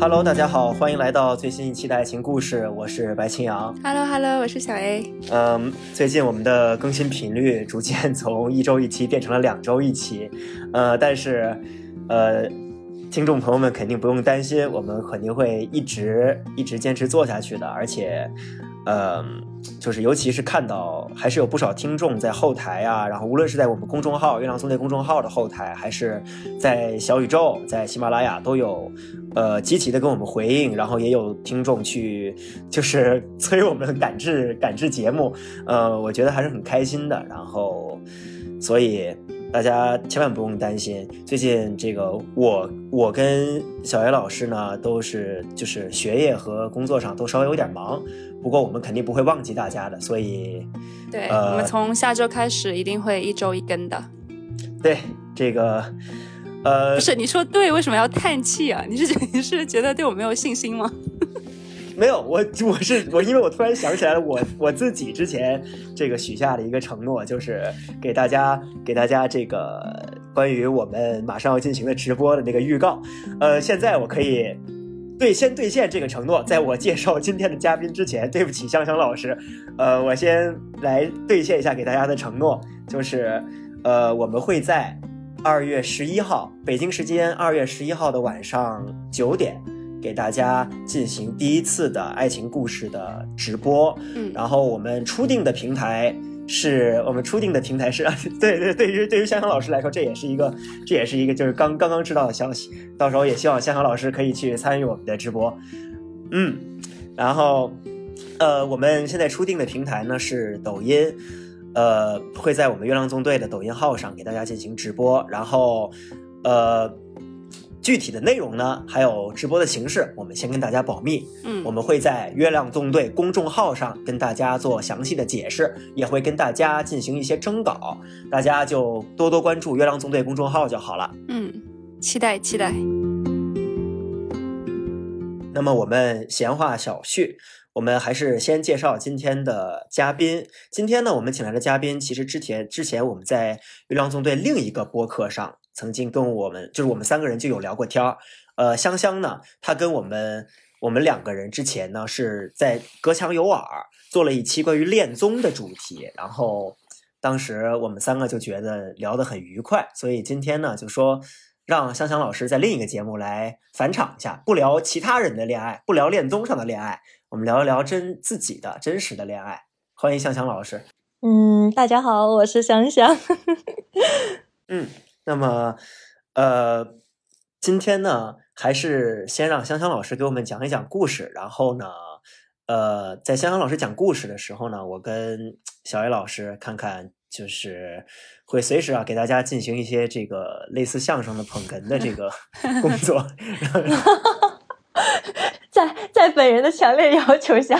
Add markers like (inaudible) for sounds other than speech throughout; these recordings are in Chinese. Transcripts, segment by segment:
Hello，大家好，欢迎来到最新一期的爱情故事，我是白青阳。Hello Hello，我是小 A。嗯，最近我们的更新频率逐渐从一周一期变成了两周一期，呃，但是，呃，听众朋友们肯定不用担心，我们肯定会一直一直坚持做下去的，而且，呃，就是尤其是看到还是有不少听众在后台啊，然后无论是在我们公众号“月亮纵队”公众号的后台，还是在小宇宙、在喜马拉雅都有。呃，积极的跟我们回应，然后也有听众去就是 (laughs) 催我们赶制赶制节目，呃，我觉得还是很开心的。然后，所以大家千万不用担心，最近这个我我跟小叶老师呢都是就是学业和工作上都稍微有点忙，不过我们肯定不会忘记大家的，所以对、呃我们从下周开始一定会一周一更的。对这个呃不是你说对，为什么要叹气啊？你是你是觉得对我没有信心吗？没有，我我是我，因为我突然想起来了，我我自己之前这个许下的一个承诺，就是给大家给大家这个关于我们马上要进行的直播的那个预告。呃，现在我可以兑先兑现这个承诺，在我介绍今天的嘉宾之前，对不起香香老师，呃，我先来兑现一下给大家的承诺，就是呃，我们会在二月十一号北京时间二月十一号的晚上九点。给大家进行第一次的爱情故事的直播，嗯，然后我们初定的平台是我们初定的平台是，(laughs) 对对，对于对于香香老师来说，这也是一个这也是一个就是刚刚刚知道的消息，到时候也希望香香老师可以去参与我们的直播，嗯，然后呃，我们现在初定的平台呢是抖音，呃，会在我们月亮纵队的抖音号上给大家进行直播，然后呃。具体的内容呢，还有直播的形式，我们先跟大家保密。嗯我们会在月亮纵队公众号上跟大家做详细的解释，也会跟大家进行一些征稿，大家就多多关注月亮纵队公众号就好了。嗯，期待期待。那么我们闲话少叙，我们还是先介绍今天的嘉宾。今天呢，我们请来的嘉宾，其实之前之前我们在月亮纵队另一个播客上曾经跟我们，就是我们三个人就有聊过天儿。呃，香香呢，她跟我们我们两个人之前呢是在隔墙有耳做了一期关于恋综的主题，然后当时我们三个就觉得聊得很愉快，所以今天呢就说。让香香老师在另一个节目来返场一下，不聊其他人的恋爱，不聊恋综上的恋爱，我们聊一聊真自己的真实的恋爱。欢迎香香老师。嗯，大家好，我是香香。(laughs) 嗯，那么呃，今天呢，还是先让香香老师给我们讲一讲故事，然后呢，呃，在香香老师讲故事的时候呢，我跟小 A 老师看看。就是会随时啊给大家进行一些这个类似相声的捧哏的这个工作，(laughs) 在在本人的强烈要求下，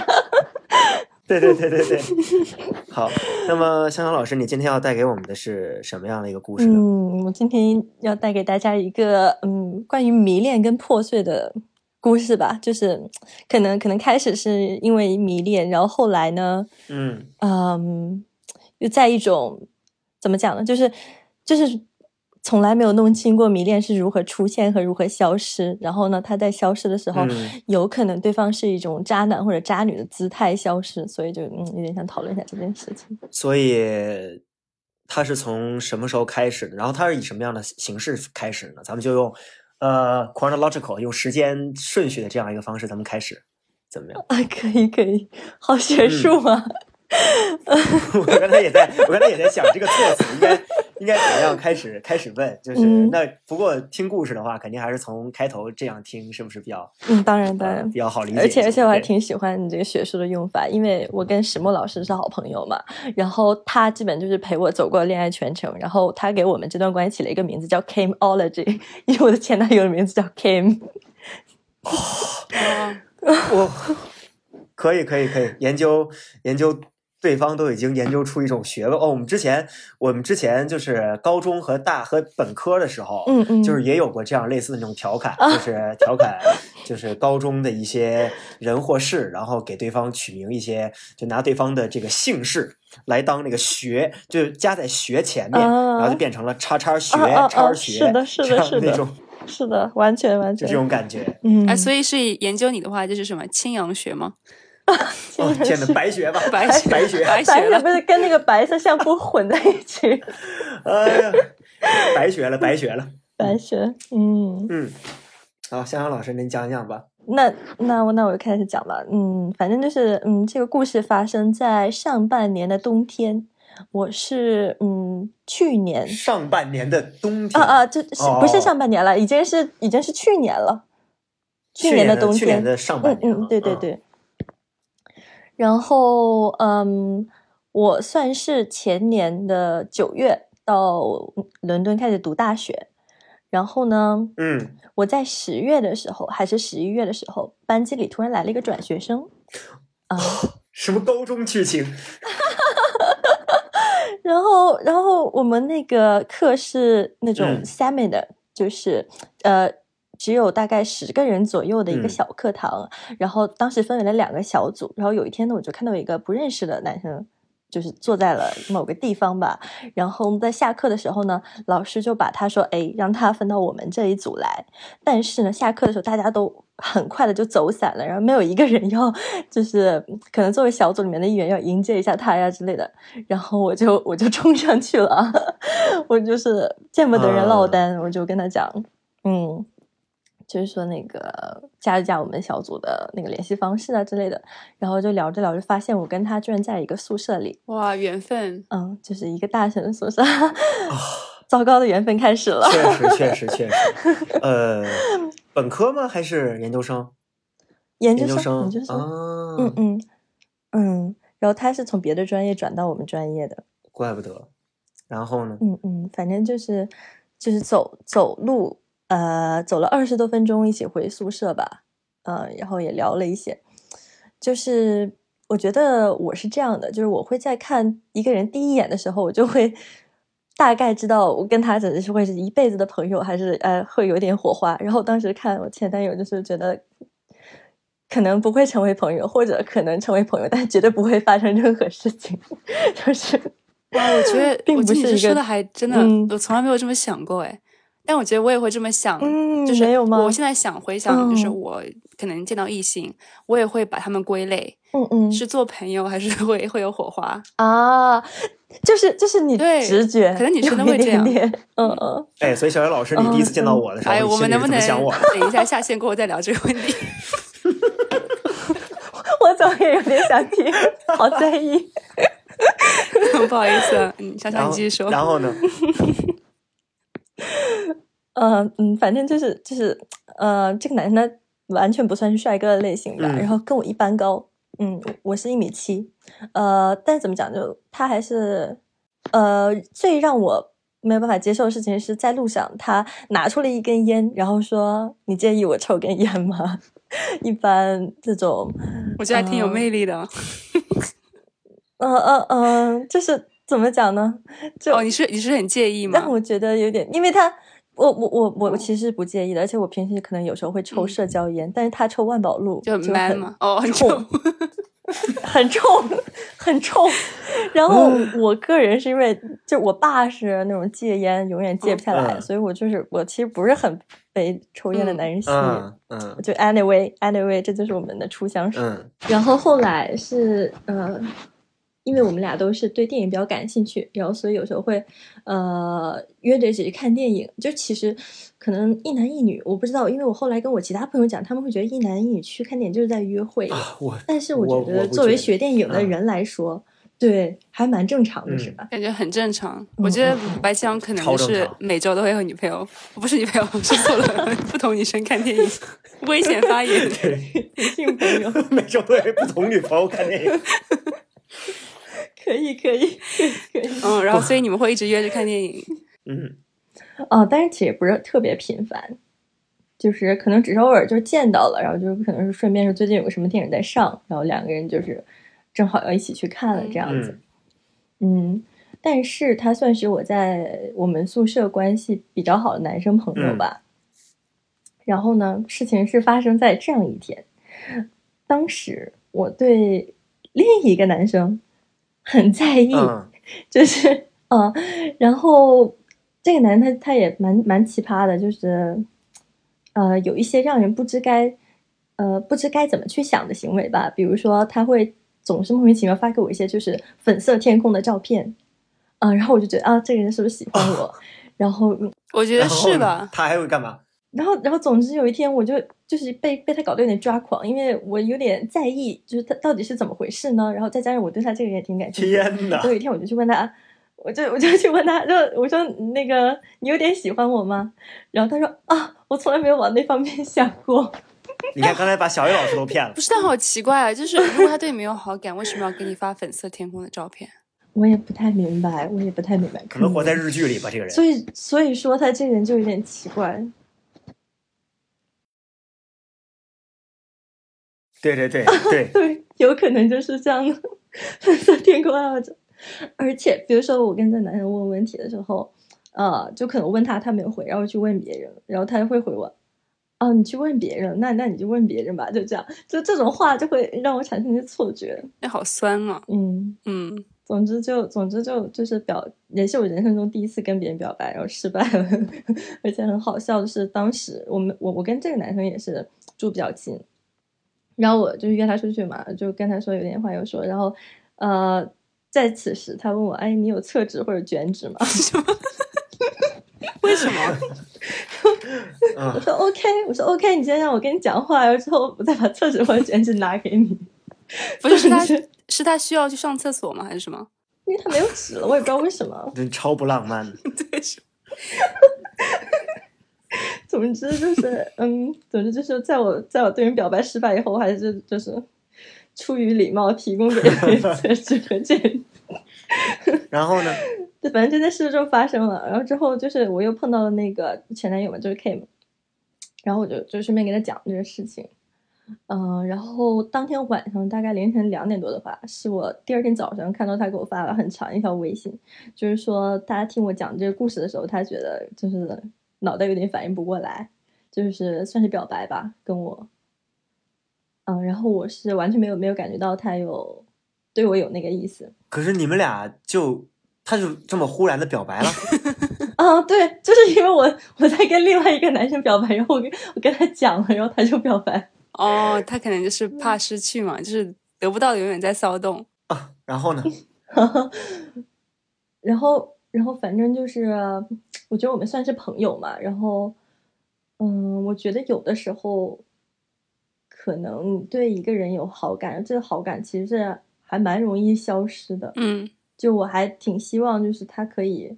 对对对对对，(laughs) 好。那么香香老师，你今天要带给我们的是什么样的一个故事呢？嗯，我今天要带给大家一个嗯关于迷恋跟破碎的故事吧，就是可能可能开始是因为迷恋，然后后来呢，嗯嗯。又在一种怎么讲呢？就是就是从来没有弄清过迷恋是如何出现和如何消失。然后呢，他在消失的时候，嗯有可能对方是一种渣男或者渣女的姿态消失。所以就嗯，有点想讨论一下这件事情。所以他是从什么时候开始的？然后他是以什么样的形式开始呢？咱们就用呃 chronological 用时间顺序的这样一个方式，咱们开始，怎么样？啊，可以可以，好学术啊！嗯 (laughs) 我刚才也在，我刚才也在想这个措辞应该应该怎么样开始开始问，就是、嗯那不过听故事的话，肯定还是从开头这样听，是不是比较嗯，当然当然呃比较好理解？而且而且我还挺喜欢你这个学术的用法，因为我跟石墨老师是好朋友嘛，然后他基本就是陪我走过恋爱全程，然后他给我们这段关系起了一个名字叫 Cameology，(laughs) 因为我的前男友的名字叫 Kim。哦，我可以可以可以研究研究。对方都已经研究出一种学问哦。我们之前，我们之前就是高中和大和本科的时候，嗯嗯，就是也有过这样类似的那种调侃，啊就是 (laughs) 调侃，就是高中的一些人或事，然后给对方取名一些，就拿对方的这个姓氏来当那个学，就加在学前面，啊然后就变成了叉叉学、叉学，是的是的是的那种是的，完全完全就这种感觉。嗯，哎，所以是研究你的话，就是什么青阳学吗？哦，(laughs) 天呐，白学吧，白学白学，白学了不。是跟那个白色相扑混在一起，(laughs) 哎呀，白学了，白学了。(laughs) 白学，嗯，嗯，好，香香老师，您讲讲吧。那那我那我就开始讲吧，嗯，反正就是嗯，这个故事发生在上半年的冬天，我是嗯去年上半年的冬天啊啊，这是哦不是上半年了？已经是已经是去年了，去年的冬天，的去年的上半年了嗯嗯，对对嗯对。然后嗯，我算是前年的九月到伦敦开始读大学，然后呢，嗯，我在十月的时候还是十一月的时候，班级里突然来了一个转学生，啊、(laughs) 什么高中剧情？(laughs) 然后，然后我们那个课是那种嗯 seminar，、就是呃，只有大概十个人左右的一个嗯小课堂。然后当时分为了两个小组。然后有一天呢，我就看到有一个不认识的男生，就是坐在了某个地方吧。然后我们在下课的时候呢，老师就把他说：“哎，让他分到我们这一组来。”但是呢，下课的时候大家都很快的就走散了，然后没有一个人要，就是可能作为小组里面的一员要迎接一下他呀之类的。然后我就我就冲上去了，(laughs) 我就是见不得人落单，我就跟他讲，嗯，就是说那个加一加我们小组的那个联系方式啊之类的。然后就聊着聊着，发现我跟他居然在一个宿舍里，哇，缘分！嗯，就是一个大神的宿舍，糟糕的缘分开始了。确实，确 (laughs) 实，确实。呃，本科吗？还是研究生？研究生，研生研究生，啊，嗯嗯嗯。然后他是从别的专业转到我们专业的，怪不得。然后呢？嗯嗯，反正就是就是走走路，呃，走了二十多分钟，一起回宿舍吧，呃，然后也聊了一些。就是我觉得我是这样的，就是我会在看一个人第一眼的时候，我就会大概知道我跟他真的是会是一辈子的朋友，还是呃会有点火花。然后当时看我前男友，就是觉得可能不会成为朋友，或者可能成为朋友，但绝对不会发生任何事情，(laughs) 就是。哇，我觉得 (laughs) 并我不是一个觉得你说的还真的，嗯我从来没有这么想过哎。但我觉得我也会这么想，嗯就是没有吗我现在想回想，就是嗯我可能见到异性，我也会把他们归类，嗯嗯，是做朋友还是 (laughs) 会会有火花？啊，就是就是你对直觉，可能女生都会这样点点，嗯嗯，哎，所以小袁老师，你第一次见到我的时候，哎，我们能不能？等一下下线过后再聊这个问题？(laughs) 我怎么也有点想听，好在意。(laughs) 不好意思，嗯，想然后想你继续说。然后呢？嗯 (laughs) 嗯，反正就是就是呃，这个男生他完全不算是帅哥的类型吧，嗯然后跟我一般高，嗯，我是一米七，呃，但是怎么讲，就他还是呃，最让我没有办法接受的事情是在路上他拿出了一根烟，然后说：“你介意我抽根烟吗？” (laughs) 一般这种，我觉得还挺有嗯魅力的。嗯嗯嗯，就是怎么讲呢？就哦，你是你是很介意吗但？我觉得有点，因为他，我我我我其实不介意的，而且我平时可能有时候会抽嗯社交烟，但是他抽万宝路就很很 man 嘛。哦，很冲重。(laughs) 很冲，很冲。然后我个人是因为，就我爸是那种戒烟永远戒不下来，嗯所以我就是我其实不是很被抽烟的男人吸引。嗯嗯就 anyway anyway，这就是我们的初相识。嗯然后后来是呃，因为我们俩都是对电影比较感兴趣，然后所以有时候会呃约着一起去看电影。就其实可能一男一女，我不知道，因为我后来跟我其他朋友讲，他们会觉得一男一女去看电影就是在约会。但是我我觉得作为学电影的嗯人来说，对，还蛮正常的，嗯是吧？感觉很正常。我觉得白江可能就是每周都会和女朋友，不是女朋友，是错了，(laughs) 不同女生看电影，危险发言。对，女性朋友每周都会不同女朋友看电影。(laughs) 可以，可以，可以。嗯，然后所以你们会一直约着看电影。(laughs) 嗯哦，但是其实也不是特别频繁，就是可能只是偶尔就见到了，然后就可能是顺便是最近有个什么电影在上，然后两个人就是正好要一起去看了这样子。嗯，但是他算是我在我们宿舍关系比较好的男生朋友吧。然后呢，事情是发生在这样一天，当时我对另一个男生很在意，嗯 (laughs) 就是嗯，然后这个男他他也蛮蛮奇葩的，就是呃有一些让人不知该呃不知该怎么去想的行为吧，比如说他会总是莫名其妙发给我一些就是粉色天空的照片，啊、然后我就觉得啊这个人是不是喜欢我，(laughs) 然后我觉得是吧？他还会干嘛？然后，然后，总之有一天，我就就是被被他搞得有点抓狂，因为我有点在意，就是他到底是怎么回事呢？然后再加上我对他这个人也挺感兴趣的，天哪！有一天我就去问他，我就我就去问他，就我说那个你有点喜欢我吗？然后他说啊，我从来没有往那方面想过。你看刚才把小雨老师都骗了 (laughs) 不。是，但好奇怪啊！就是如果他对你没有好感，为什么要给你发粉色天空的照片？(laughs) 我也不太明白，我也不太明白，可能活在日剧里吧，这个人。所以所以说他这个人就有点奇怪。对对对对，(laughs) 对，有可能就是这样的，粉色天空爱好者。而且，比如说我跟这男生问问题的时候，呃，就可能问他，他没有回，然后去问别人，然后他就会回我，哦，你去问别人，那那你就问别人吧，就这样，就这种话就会让我产生一些错觉。哎好酸啊！嗯，嗯，总之就总之就就是表，也是我人生中第一次跟别人表白，然后失败了，(laughs) 而且很好笑的是，当时我们我我跟这个男生也是住比较近，然后我就约他出去嘛，就跟他说有点话要说，然后呃，在此时他问我，哎，你有厕纸或者卷纸吗？(laughs) 为什么？嗯 (laughs) 我，说 OK，我说 OK，你先让我跟你讲话，然后之后我再把厕纸或者卷纸拿给你。(laughs) 不是是他是他需要去上厕所吗？还是什么？因为他没有纸了，我也不知道为什么。真超不浪漫。对，是总之就是，嗯，总之就是，在我在我对人表白失败以后，我还是就是出于礼貌提供给厕纸和卷纸。然后呢？对，反正这件事就发生了。然后之后就是我又碰到了那个前男友嘛，就是 K 嘛，然后我就就顺便给他讲这个事情。嗯、然后当天晚上大概凌晨两点多的话，是我第二天早上看到他给我发了很长一条微信，就是说大家听我讲这个故事的时候，他觉得就是脑袋有点反应不过来，就是算是表白吧，跟我。嗯，然后我是完全没有没有感觉到他有对我有那个意思。可是你们俩就他就这么忽然的表白了，(laughs) 啊，对，就是因为我我在跟另外一个男生表白，然后我跟我跟他讲了，然后他就表白。哦，他可能就是怕失去嘛，就是得不到的永远在骚动啊。然后呢？(laughs) 然后，然后反正就是，我觉得我们算是朋友嘛。然后，嗯，我觉得有的时候，可能你对一个人有好感，这个好感其实是还蛮容易消失的。嗯，就我还挺希望，就是他可以，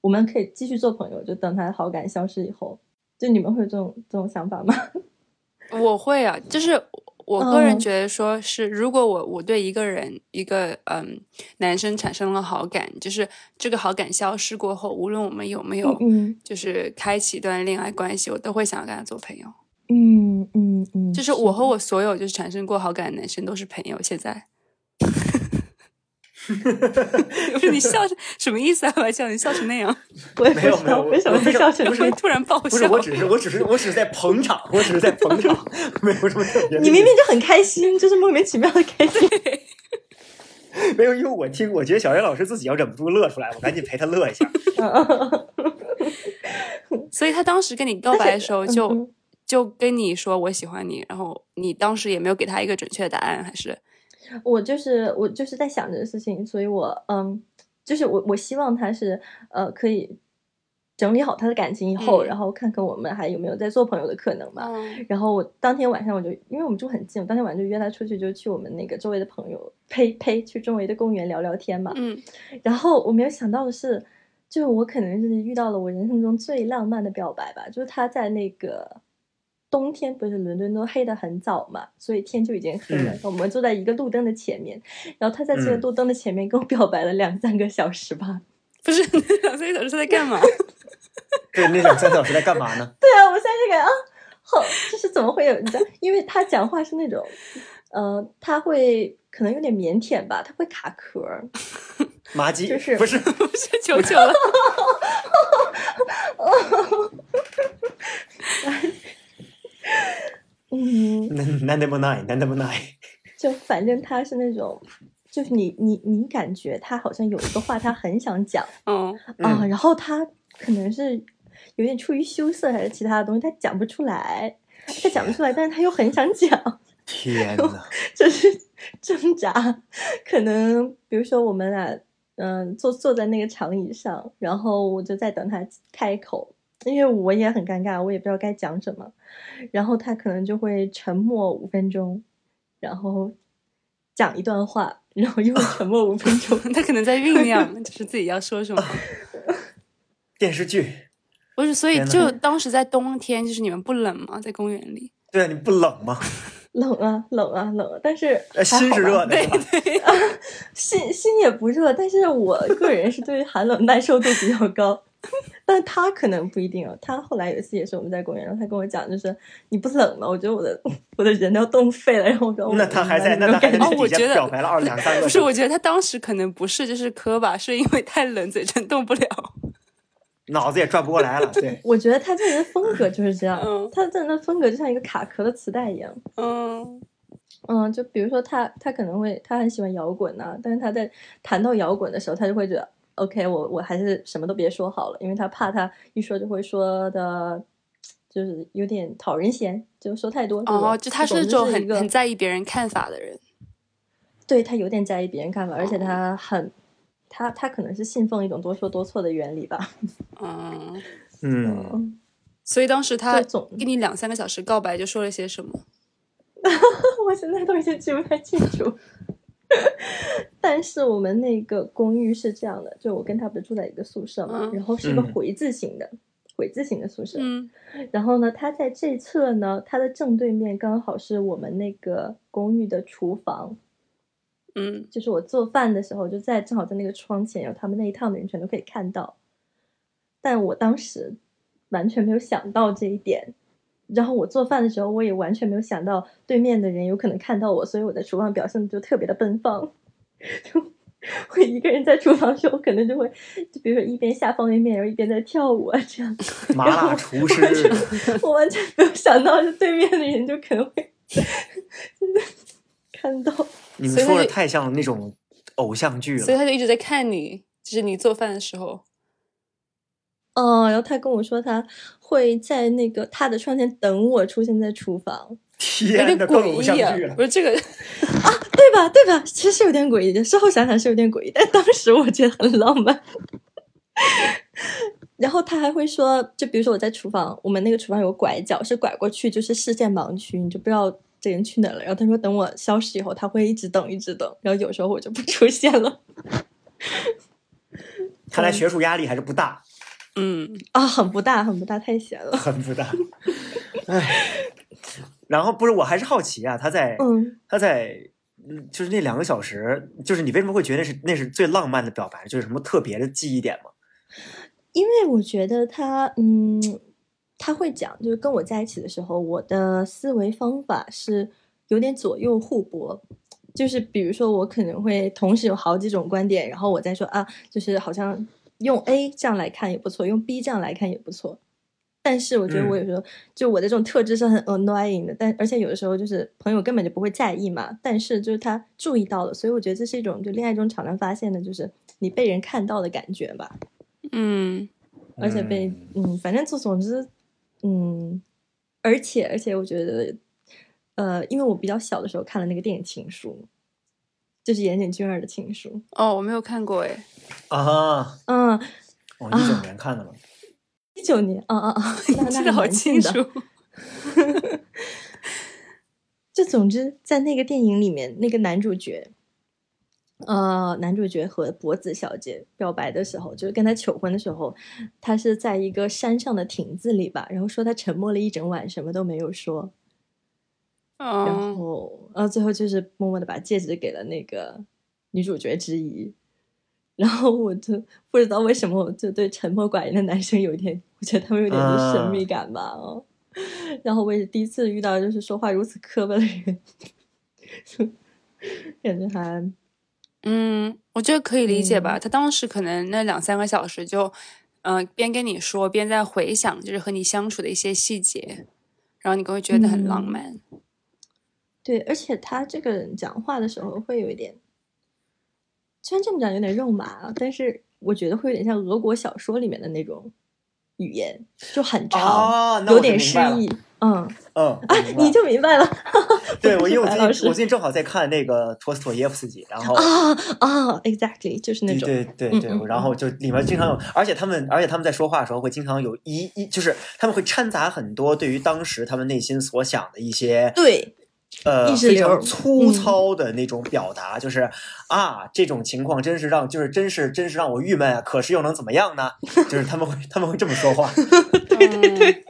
我们可以继续做朋友，就等他的好感消失以后。就你们会有这种这种想法吗？(laughs) 我会啊，就是我个人嗯觉得说是，如果我我对一个人一个嗯男生产生了好感，就是这个好感消失过后，无论我们有没有嗯就是开启一段恋爱关系，我都会想要跟他做朋友。嗯嗯嗯，就是我和我所有就是产生过好感的男生都是朋友。现在，(laughs) 不是你笑什么意思啊？我笑你笑成那样，我也没有没有为什么笑成不是。突然爆笑不是，我只是我只是我只是在捧场，我只是在捧场，没有什么特别。你明明就很开心，就是莫名其妙的开心。(laughs) 没有，因为我听，我觉得小袁老师自己要忍不住乐出来，我赶紧陪他乐一下。(laughs) 所以他当时跟你告白的时候就，嗯嗯就跟你说我喜欢你，然后你当时也没有给他一个准确的答案，还是我就是我就是在想这个事情，所以我嗯，就是我我希望他是呃可以整理好他的感情以后，嗯然后看看我们还有没有再做朋友的可能嘛。嗯然后我当天晚上我就，因为我们住很近，我当天晚上就约他出去，就去我们那个周围的朋友，呸呸，去周围的公园聊聊天嘛。嗯然后我没有想到的是，就是我可能是遇到了我人生中最浪漫的表白吧，就是他在那个冬天，不是伦敦都黑的很早嘛，所以天就已经黑了。嗯我们坐在一个路灯的前面，然后他在这个嗯路灯的前面跟我表白了两三个小时吧。(laughs) 不是那两三个小时在干嘛？(laughs) 对，那两三个小时在干嘛呢？(laughs) 对啊，我现在就感觉啊，好，就是怎么会有？你知道，因为他讲话是那种，呃，他会可能有点腼腆吧，他会卡壳儿。麻鸡就是不是？不是求求了，(laughs) 嗯，难难得不耐，难得不耐。(laughs) 就反正他是那种，就是你你你感觉他好像有一个话他很想讲嗯 (laughs) 啊，嗯然后他可能是有点出于羞涩还是其他的东西，他讲不出来，他讲不出来，但是他又很想讲，天呐，就是挣扎。可能比如说我们俩，嗯，坐坐在那个长椅上，然后我就在等他开口，因为我也很尴尬，我也不知道该讲什么，然后他可能就会沉默五分钟，然后讲一段话，然后又沉默五分钟。(laughs) 他可能在酝酿，就是自己要说什么。(laughs) 电视剧不是，所以就当时在冬天，就是你们不冷吗？在公园里？对啊，你不冷吗？(laughs) 冷啊，冷啊，冷啊！但是呃心是热的，对？对，心心也不热，但是我个人是对寒冷耐受度比较高，(laughs) 但他可能不一定哦。他后来有一次也是我们在公园，然后他跟我讲，就是你不冷吗？我觉得我的我的人都要冻废了。然后我说，那他还在，那那他还在种感觉底下哦我觉得表白了二两三个。不是，我觉得他当时可能不是就是磕吧，是因为太冷，嘴唇动不了。脑子也转不过来了。(laughs) 对，我觉得他这人的风格就是这样，嗯他这人的风格就像一个卡壳的磁带一样。嗯嗯，就比如说他，他可能会他很喜欢摇滚呐、但是他在谈到摇滚的时候，他就会觉得，OK，我我还是什么都别说好了，因为他怕他一说就会说的，就是有点讨人嫌，就说太多。哦，就他是那种很很在意别人看法的人。对他有点在意别人看法，而且哦他很，他他可能是信奉一种多说多错的原理吧。嗯，(laughs) 嗯，嗯，所以当时他总跟你两三个小时告白，就说了些什么？(laughs) 我现在都已经记不太清楚。(laughs) 但是我们那个公寓是这样的，就我跟他不是住在一个宿舍嘛，嗯然后是一个嗯回字形的、回字形的宿舍。嗯然后呢，他在这侧呢，他的正对面刚好是我们那个公寓的厨房，嗯就是我做饭的时候就在正好在那个窗前，然后他们那一趟的人全都可以看到。但我当时完全没有想到这一点，然后我做饭的时候，我也完全没有想到对面的人有可能看到我，所以我在厨房表现的就特别的奔放。(laughs) 就我一个人在厨房的时候，可能就会，就比如说一边下方便面，然后一边在跳舞啊，这样。麻辣厨师，我完全没有想到，是对面的人就可能会 (laughs) 看到。你们说的太像那种偶像剧了所以。他就一直在看你，就是你做饭的时候。哦，然后他跟我说他会在那个他的窗前等我出现在厨房，(laughs) 有天呐，点更偶像诡异啊剧！了 (laughs) 不。是这个啊，对吧？对吧？其实是有点诡异的，事后想想是有点诡异，但当时我觉得很浪漫。(laughs) 然后他还会说，就比如说我在厨房，我们那个厨房有个拐角，是拐过去就是视线盲区，你就不知道这人去哪了。然后他说等我消失以后，他会一直等，一直等。然后有时候我就不出现了看来学术压力还是不大，嗯，啊，很不大，很不大，太闲了。很不大。(laughs) 哎，然后不是，我还是好奇啊，他在嗯，他在嗯，就是那两个小时，就是你为什么会觉得是那是最浪漫的表白？就是什么特别的记忆点吗？因为我觉得他，嗯，他会讲，就是跟我在一起的时候，我的思维方法是有点左右互搏。就是比如说，我可能会同时有好几种观点，然后我再说啊，就是好像用 A 这样来看也不错，用 B 这样来看也不错。但是我觉得我有时候、就我的这种特质是很 annoying 的，但而且有的时候就是朋友根本就不会在意嘛，但是就是他注意到了，所以我觉得这是一种就恋爱中常常发现的，就是你被人看到的感觉吧。嗯而且被嗯反正就总之，嗯，而且而且我觉得，呃，因为我比较小的时候看了那个电影《情书》，就是岩井俊二的《情书》。哦，我没有看过哎。啊，嗯，我一九年看的嘛，(laughs) 一九年，啊啊啊，那那记得好清。楚。就总之，在那个电影里面，那个男主角，呃，男主角和博子小姐表白的时候，就是跟他求婚的时候，他是在一个山上的亭子里吧，然后说他沉默了一整晚，什么都没有说。然嗯，后，然后最后就是默默的把戒指给了那个女主角之一。然后我就不知道为什么，我就对沉默寡言的男生有一点，我觉得他们有点啊神秘感吧。哦，然后我也是第一次遇到就是说话如此磕巴的人，就 (laughs) 感觉还嗯，我觉得可以理解吧。嗯他当时可能那两三个小时就，嗯、边跟你说，边在回想，就是和你相处的一些细节，然后你可能会觉得很浪嗯漫。对，而且他这个人讲话的时候会有一点，虽然这么讲有点肉麻啊，但是我觉得会有点像俄国小说里面的那种语言，就很长，有点诗意。嗯，嗯，啊你就明白了。对我因为我最近我最近正好在看那个托斯妥耶夫斯基，然后啊啊，exactly，就是那对种，对对对，嗯嗯然后就里面经常有，而且他们而且他们在说话的时候会经常有一一就是他们会掺杂很多对于当时他们内心所想的一些对，呃意识非常粗嗯。糙的那种表达，就是啊这种情况真是让就是真是真是让我郁闷啊，可是又能怎么样呢？就是他们会他们会这么说话，对 (laughs) 对对，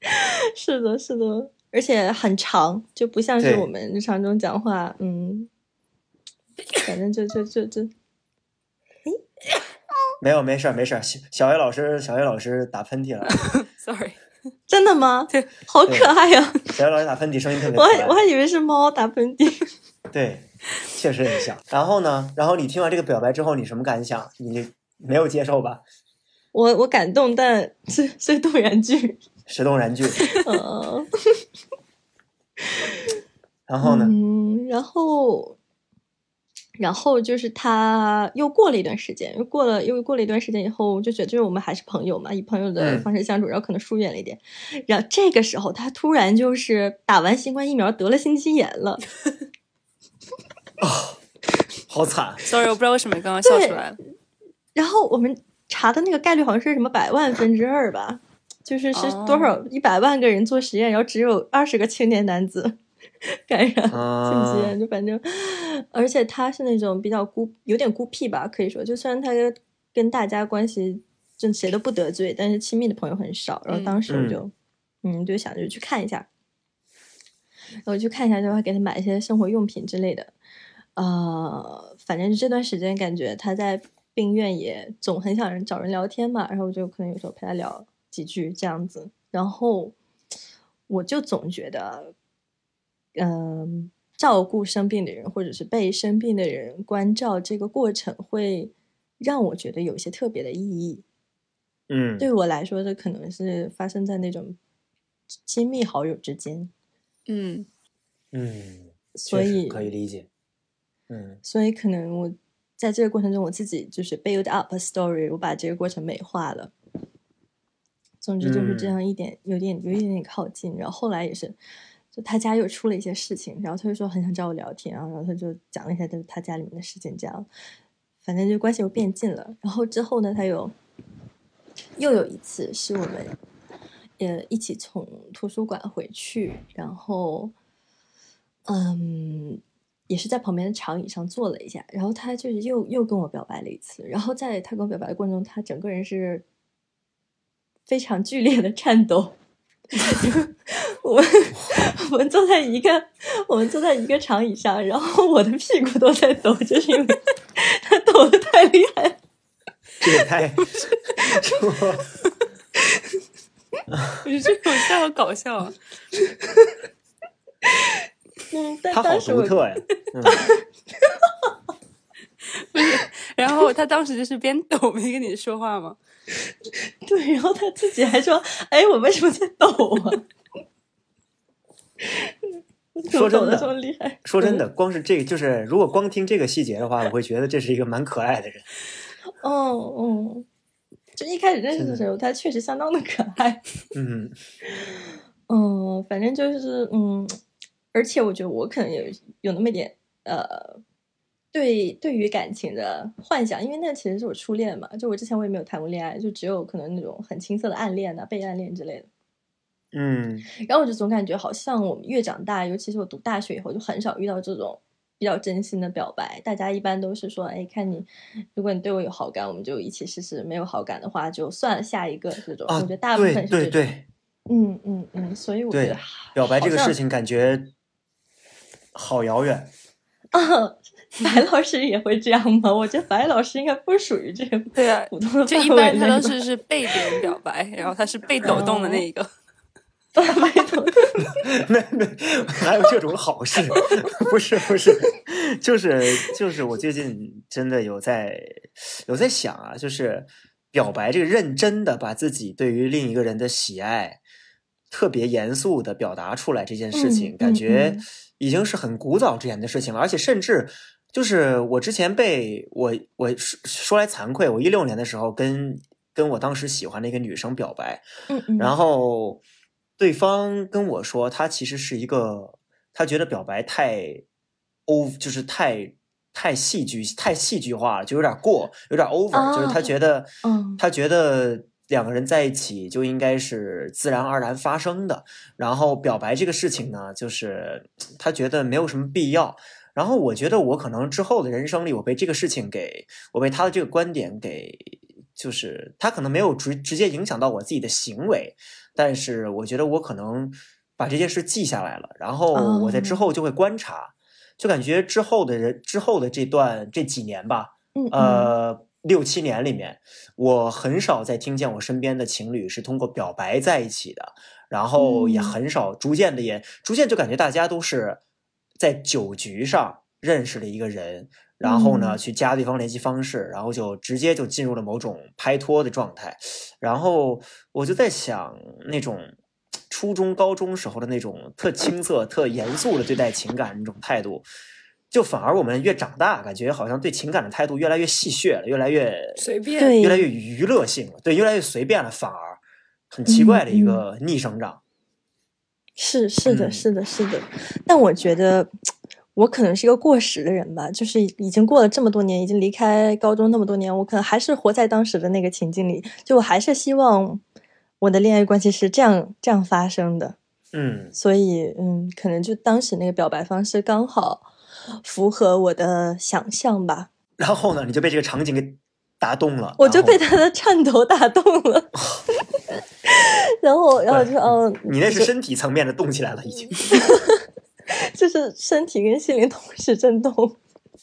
(laughs) 是的，是的，而且很长，就不像是我们日常中讲话，嗯，反正就就就就，没有没事儿没事儿，小小叶老师小叶老师打喷嚏了，，(laughs) sorry，(laughs) 真的吗？对，好可爱呀、小叶老师打喷嚏声音特别我可爱，还我还以为是猫打喷嚏。(laughs) 对，确实很像。然后呢，然后你听完这个表白之后，你什么感想？你没有接受吧？我我感动，但是是动然剧。石动然拒。(laughs) 嗯，然后呢？嗯，然后，然后就是他又过了一段时间，又过了又过了一段时间以后，我就觉得就是我们还是朋友嘛，以朋友的嗯方式相处，然后可能疏远了一点。然后这个时候，他突然就是打完新冠疫苗得了心肌炎了。(laughs) 好惨。sorry，我不知道为什么刚刚笑出来了。然后我们查的那个概率好像是什么百万分之二吧，就是是哦多少一百万个人做实验，然后只有二十个青年男子 (laughs) 感染性肌炎，啊，就反正，而且他是那种比较孤，有点孤僻吧，可以说，就虽然他跟大家关系就谁都不得罪，但是亲密的朋友很少。然后当时我就，嗯，就想着去看一下，然后去看一下，就会给他买一些生活用品之类的。呃，反正这段时间感觉他在病院也总很想人找人聊天嘛，然后我就可能有时候陪他聊几句这样子，然后我就总觉得，嗯、照顾生病的人或者是被生病的人关照这个过程，会让我觉得有一些特别的意义。嗯，对我来说，这可能是发生在那种亲密好友之间，嗯嗯，所以可以理解。嗯所以可能我在这个过程中，我自己就是 build up a story，我把这个过程美化了。总之就是这样一点，有点有一点点靠近。然后后来也是，就他家又出了一些事情，然后他就说很想找我聊天，然后他就讲了一下就是他家里面的事情，这样，反正就关系又变近了。然后之后呢，他有又有一次是我们呃一起从图书馆回去，然后嗯。也是在旁边的长椅上坐了一下，然后他就是又又跟我表白了一次，然后在他跟我表白的过程中，他整个人是非常剧烈的颤抖。(laughs) 我们我们坐在一个我们坐在一个长椅上，然后我的屁股都在抖，就是因为他抖的太厉害了。这也太，(laughs) 我我觉得这个笑好搞笑啊！嗯，但他好当时我独特呀。(laughs) 嗯，(laughs) 然后他当时就是边抖边跟你说话吗？对，然后他自己还说：“哎，我为什么在抖啊？” (laughs) 说真的？说真的，光是这个，就是如果光听这个细节的话，我会觉得这是一个蛮可爱的人。哦哦，就一开始认识的时候，他确实相当的可爱。(laughs) 嗯嗯，反正就是嗯，而且我觉得我可能有有那么一点呃，对对于感情的幻想，因为那其实是我初恋嘛，就我之前我也没有谈过恋爱，就只有可能那种很青涩的暗恋啊、被暗恋之类的。嗯然后我就总感觉好像我们越长大，尤其是我读大学以后，就很少遇到这种比较真心的表白。大家一般都是说，哎，看你，如果你对我有好感，我们就一起试试；没有好感的话，就算了，下一个这种。啊，我觉得大部分是这种。对对嗯嗯嗯，所以我觉得，表白这个事情感觉好遥远。啊，(laughs) 白老师也会这样吗？我觉得白老师应该不属于这个对啊，普通的就一般他都是是被别人表白，然后他是被抖动的那一个。白 (laughs) 头那那哪有这种好事？(laughs) 不是不是，就是就是我最近真的有在有在想啊，就是表白这个认真的把自己对于另一个人的喜爱特别严肃的表达出来这件事情，嗯感觉嗯已经是很古早之前的事情了，而且甚至。就是我之前被我我说说来惭愧，我一六年的时候跟跟我当时喜欢的一个女生表白，嗯嗯，然后对方跟我说，他其实是一个，他觉得表白太欧，就是太太戏剧太戏剧化了，就有点过，有点 over，、就是他哦觉得，嗯他觉得两个人在一起就应该是自然而然发生的，然后表白这个事情呢，就是他觉得没有什么必要。然后我觉得我可能之后的人生里，我被这个事情给，我被他的这个观点给，就是他可能没有直直接影响到我自己的行为，但是我觉得我可能把这件事记下来了，然后我在之哦。后就会观察，就感觉之后的人之后的这段这几年吧，嗯嗯。呃，六七年里面，我很少再听见我身边的情侣是通过表白在一起的，然后也嗯。很少，逐渐的也逐渐就感觉大家都是在酒局上认识了一个人，然后呢嗯去加对方联系方式，然后就直接就进入了某种拍拖的状态，然后我就在想那种。初中、高中时候的那种特青涩、特严肃的对待情感那种态度，就反而我们越长大，感觉好像对情感的态度越来越戏谑了，越来越随便越来越娱乐性了，对，越来越随便了，反而很奇怪的一嗯个逆生长。是是的，嗯是的，是的。但我觉得我可能是一个过时的人吧，就是已经过了这么多年，已经离开高中那么多年，我可能还是活在当时的那个情境里，就我还是希望我的恋爱关系是这样这样发生的。嗯所以，嗯，可能就当时那个表白方式刚好符合我的想象吧，然后呢，你就被这个场景给打动了，我就被他的颤抖打动了。(laughs) 然后，然后就嗯，你那是身体层面的动起来了，已经。(laughs) 就是身体跟心灵同时震动。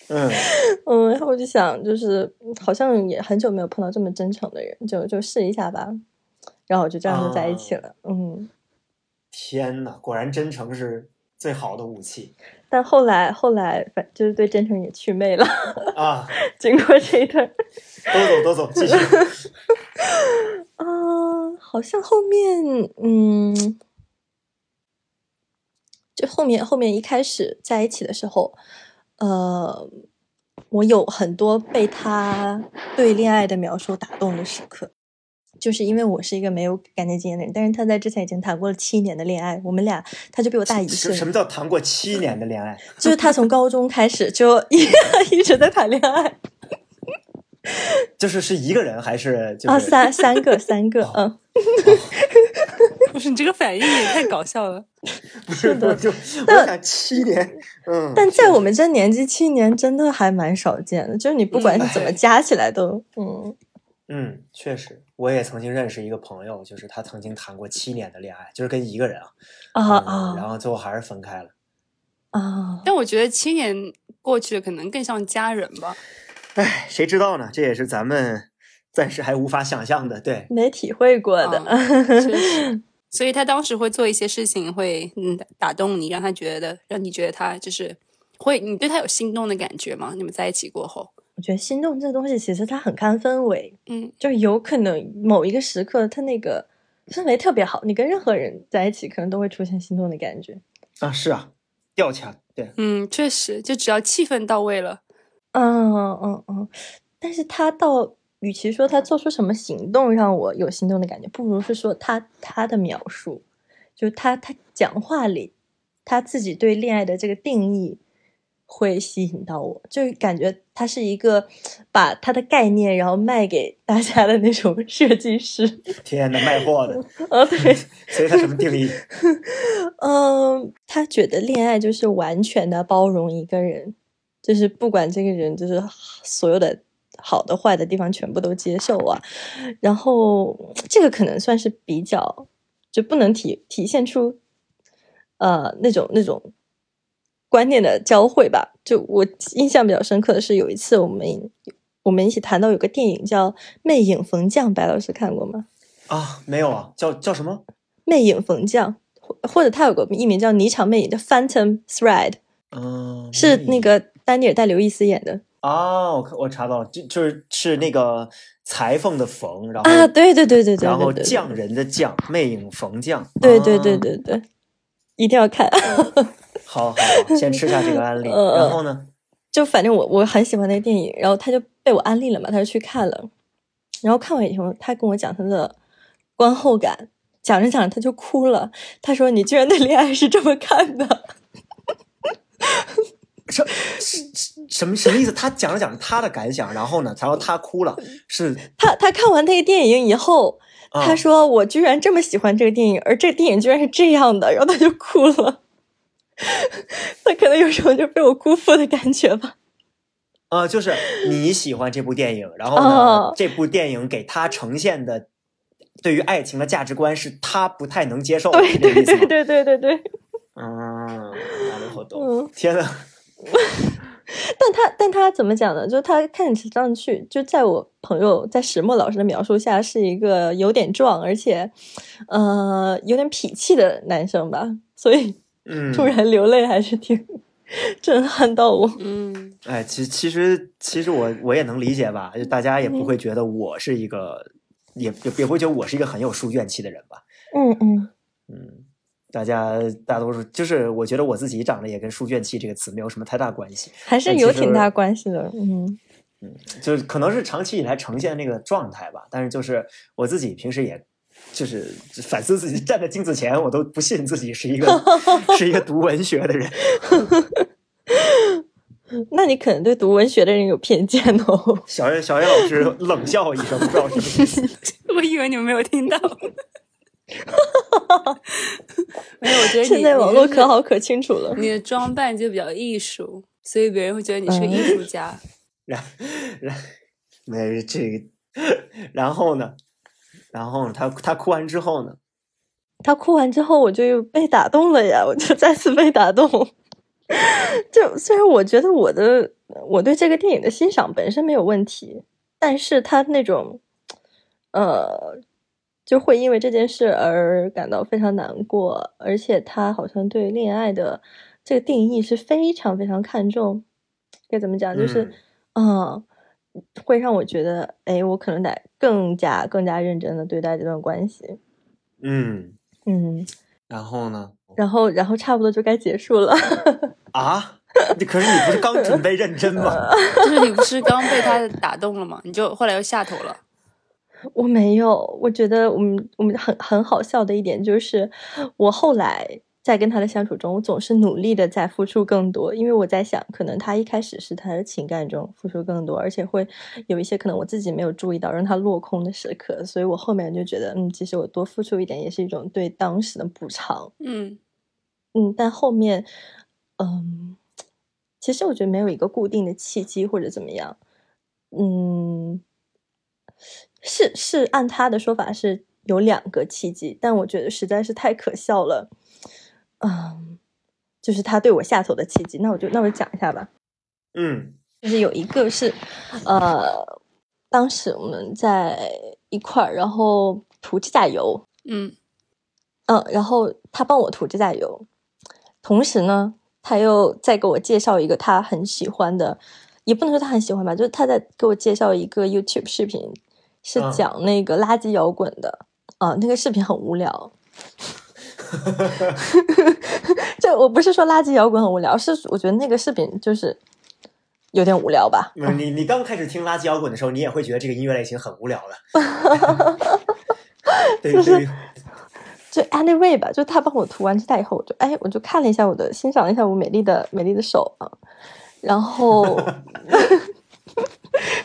嗯 (laughs) 嗯，然后我就想，就是好像也很久没有碰到这么真诚的人，就就试一下吧。然后我就这样就在一起了。嗯，天呐，果然真诚是最好的武器但后来后来，反就是对真诚也祛魅了。啊！(laughs) 经过这一段，(laughs) 都走都走，继续。啊、好像后面，嗯，就后面后面一开始在一起的时候，呃，我有很多被他对恋爱的描述打动的时刻，就是因为我是一个没有感情经验的人，但是他在之前已经谈过了七年的恋爱，我们俩他就比我大一岁什，么叫谈过七年的恋爱？就是他从高中开始就 (laughs) 一一直在谈恋爱就是是一个人还是就是啊，三三个三个，嗯。你这个反应也太搞笑了。(laughs) 不是的我就我想七年，嗯，但在我们这年纪，七年真的还蛮少见的。就是你不管是怎么加起来都，嗯，嗯，确实，我也曾经认识一个朋友，就是他曾经谈过七年的恋爱，就是跟一个人啊，啊嗯然啊后最后还是分开了。啊！但我觉得七年过去了，可能更像家人吧。唉，谁知道呢？这也是咱们暂时还无法想象的。对，没体会过的，确实所以他当时会做一些事情，会嗯打打动你，让他觉得，让你觉得他就是会，你对他有心动的感觉吗？你们在一起过后，我觉得心动这东西其实它很看氛围，嗯，就有可能某一个时刻，他那个氛围特别好，你跟任何人在一起，可能都会出现心动的感觉。啊，是啊，吊卡，对，嗯，确实，就只要气氛到位了，嗯嗯嗯，但是他到，与其说他做出什么行动让我有心动的感觉，不如是说他他的描述，就他他讲话里他自己对恋爱的这个定义会吸引到我，就感觉他是一个把他的概念然后卖给大家的那种设计师。(laughs) 天呐，卖货的，(laughs) 哦，对，(laughs) 所以他什么定义？嗯，他觉得恋爱就是完全的包容一个人，就是不管这个人就是所有的好的坏的地方全部都接受啊。然后这个可能算是比较，就不能体体现出呃那种那种观念的交汇吧。就我印象比较深刻的是有一次我们我们一起谈到有个电影叫《魅影逢将》，白老师看过吗？啊，没有啊，叫叫什么？魅影逢将，或或者他有个艺名叫《霓裳魅影》叫《Phantom Thread》，嗯，是那个丹尼尔戴刘易斯演的啊，我看我查到了，就就是是那个裁缝的缝，然后啊，对对对对对，然后匠人的匠，魅影缝匠，对对对啊对对，一定要看。(laughs) 好好好，先吃下这个案例，呃然后呢？就反正我我很喜欢那个电影，然后他就被我安利了嘛，他就去看了。然后看完以后，他跟我讲他的观后感，讲着讲着他就哭了。他说：“你居然对恋爱是这么看的？” (laughs) 什什什么什么意思？他讲着讲着他的感想，然后呢，然后他哭了。是他他看完那个电影以后，啊他说：“我居然这么喜欢这个电影，而这个电影居然是这样的。”然后他就哭了。他可能有时候就被我辜负的感觉吧。呃，就是你喜欢这部电影，然后呢，哦这部电影给他呈现的对于爱情的价值观是他不太能接受的，对是这个对意思吗对对对对对，嗯，なるほど。嗯。(laughs) 天呐， (laughs) 但他但他怎么讲呢？就他看起上去，就在我朋友在石墨老师的描述下，是一个有点壮，而且呃有点痞气的男生吧。所以嗯，突然流泪还是挺 (laughs) 震撼到我。嗯，哎，其其实其实我我也能理解吧，就大家也不会觉得我是一个，也也也不会觉得我是一个很有书卷气的人吧。嗯嗯嗯，大家大多数就是我觉得我自己长得也跟书卷气这个词没有什么太大关系，还是有挺大关系的。嗯就是可能是长期以来呈现那个状态吧。但是就是我自己平时也。就是反思自己，站在镜子前，我都不信自己是一个 (laughs) 是一个读文学的人。(laughs) 那你可能对读文学的人有偏见哦。小叶小叶老师冷笑一声，不知道什么意思。我以为你们没有听到。(laughs) 没有，我觉得现在网络可好可清楚了。你的装扮就比较艺术，所以别人会觉得你是个艺术家。(laughs) 然然没这个，然后呢？然后？他他哭完之后呢？他哭完之后，我就又被打动了呀，我就再次被打动。(laughs) 就虽然我觉得我的我对这个电影的欣赏本身没有问题，但是他那种，呃，就会因为这件事而感到非常难过，而且他好像对恋爱的这个定义是非常非常看重，该怎么讲？就是，嗯。会让我觉得，哎，我可能得更加更加认真的对待这段关系。嗯，嗯，然后呢？然后，然后差不多就该结束了。(laughs) 啊？你可是你不是刚准备认真吗？(laughs) 就是你不是刚被他打动了吗？你就后来又下头了。我没有，我觉得我们我们很很好笑的一点就是，我后来在跟他的相处中，我总是努力的在付出更多，因为我在想，可能他一开始是他的情感中付出更多，而且会有一些可能我自己没有注意到让他落空的时刻，所以我后面就觉得，嗯，其实我多付出一点也是一种对当时的补偿。嗯嗯，但后面，嗯，其实我觉得没有一个固定的契机或者怎么样，嗯，是是按他的说法是有两个契机，但我觉得实在是太可笑了，嗯，就是他对我下头的契机，那我就那我就讲一下吧，嗯。就是有一个是，呃，当时我们在一块儿，然后涂指甲油，嗯。嗯，然后他帮我涂指甲油，同时呢，他又再给我介绍一个他很喜欢的，也不能说他很喜欢吧，就是他在给我介绍一个 YouTube 视频，是嗯讲那个垃圾摇滚的，啊、那个视频很无聊。(laughs) 这我不是说垃圾摇滚很无聊，是我觉得那个视频就是有点无聊吧。不是你你刚开始听垃圾摇滚的时候，你也会觉得这个音乐类型很无聊的。(laughs) 对就是对，就 anyway 吧，就他帮我涂完指甲以后，我就哎，我就看了一下我的，欣赏了一下我美丽的美丽的手啊，然后，(laughs)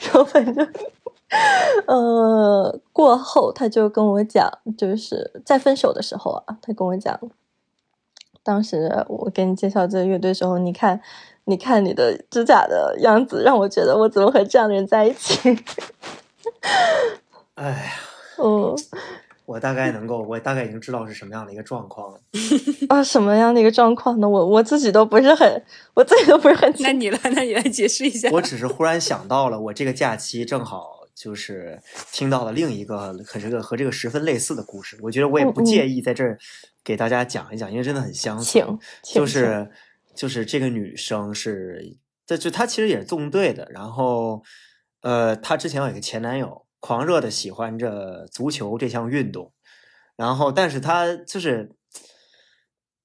然后反正，呃，过后他就跟我讲，就是在分手的时候啊，他跟我讲，当时我给你介绍这个乐队的时候，你看，你看你的指甲的样子，让我觉得我怎么和这样的人在一起？哎呀，嗯我大概能够，我大概已经知道是什么样的一个状况了。(laughs) 啊，什么样的一个状况呢？我我自己都不是很，我自己都不是很那你来，那你来解释一下。我只是忽然想到了，我这个假期正好就是听到了另一个和这个和这个十分类似的故事。我觉得我也不介意在这儿给大家讲一讲，因为真的很相似。就是就是这个女生是，这就她其实也是纵队的，然后呃，她之前有一个前男友，狂热的喜欢着足球这项运动，然后但是她就是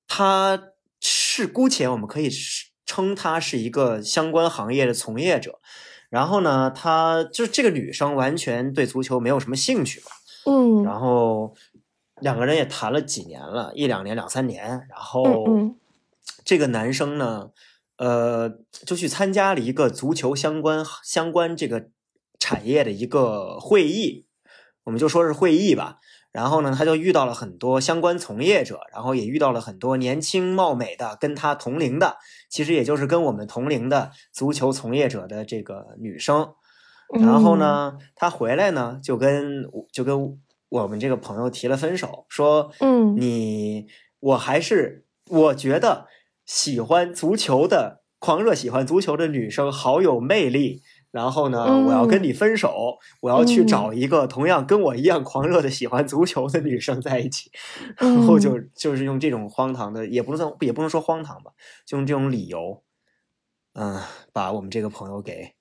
她是姑且我们可以称她是一个相关行业的从业者，然后呢，她就是这个女生完全对足球没有什么兴趣嘛。嗯然后两个人也谈了几年了，一两年、两三年。然后这个男生呢，呃，就去参加了一个足球相关相关这个产业的一个会议，我们就说是会议吧。然后呢，他就遇到了很多相关从业者，然后也遇到了很多年轻貌美的跟他同龄的，其实也就是跟我们同龄的足球从业者的这个女生。然后呢，他回来呢，就跟就跟我们这个朋友提了分手，说，嗯你我还是我觉得喜欢足球的狂热喜欢足球的女生好有魅力。然后呢，嗯我要跟你分手，我要去嗯。找一个同样跟我一样狂热的喜欢足球的女生在一起。(laughs) 然后就就是用这种荒唐的，也不能算也不能说荒唐吧，就用这种理由，嗯，把我们这个朋友给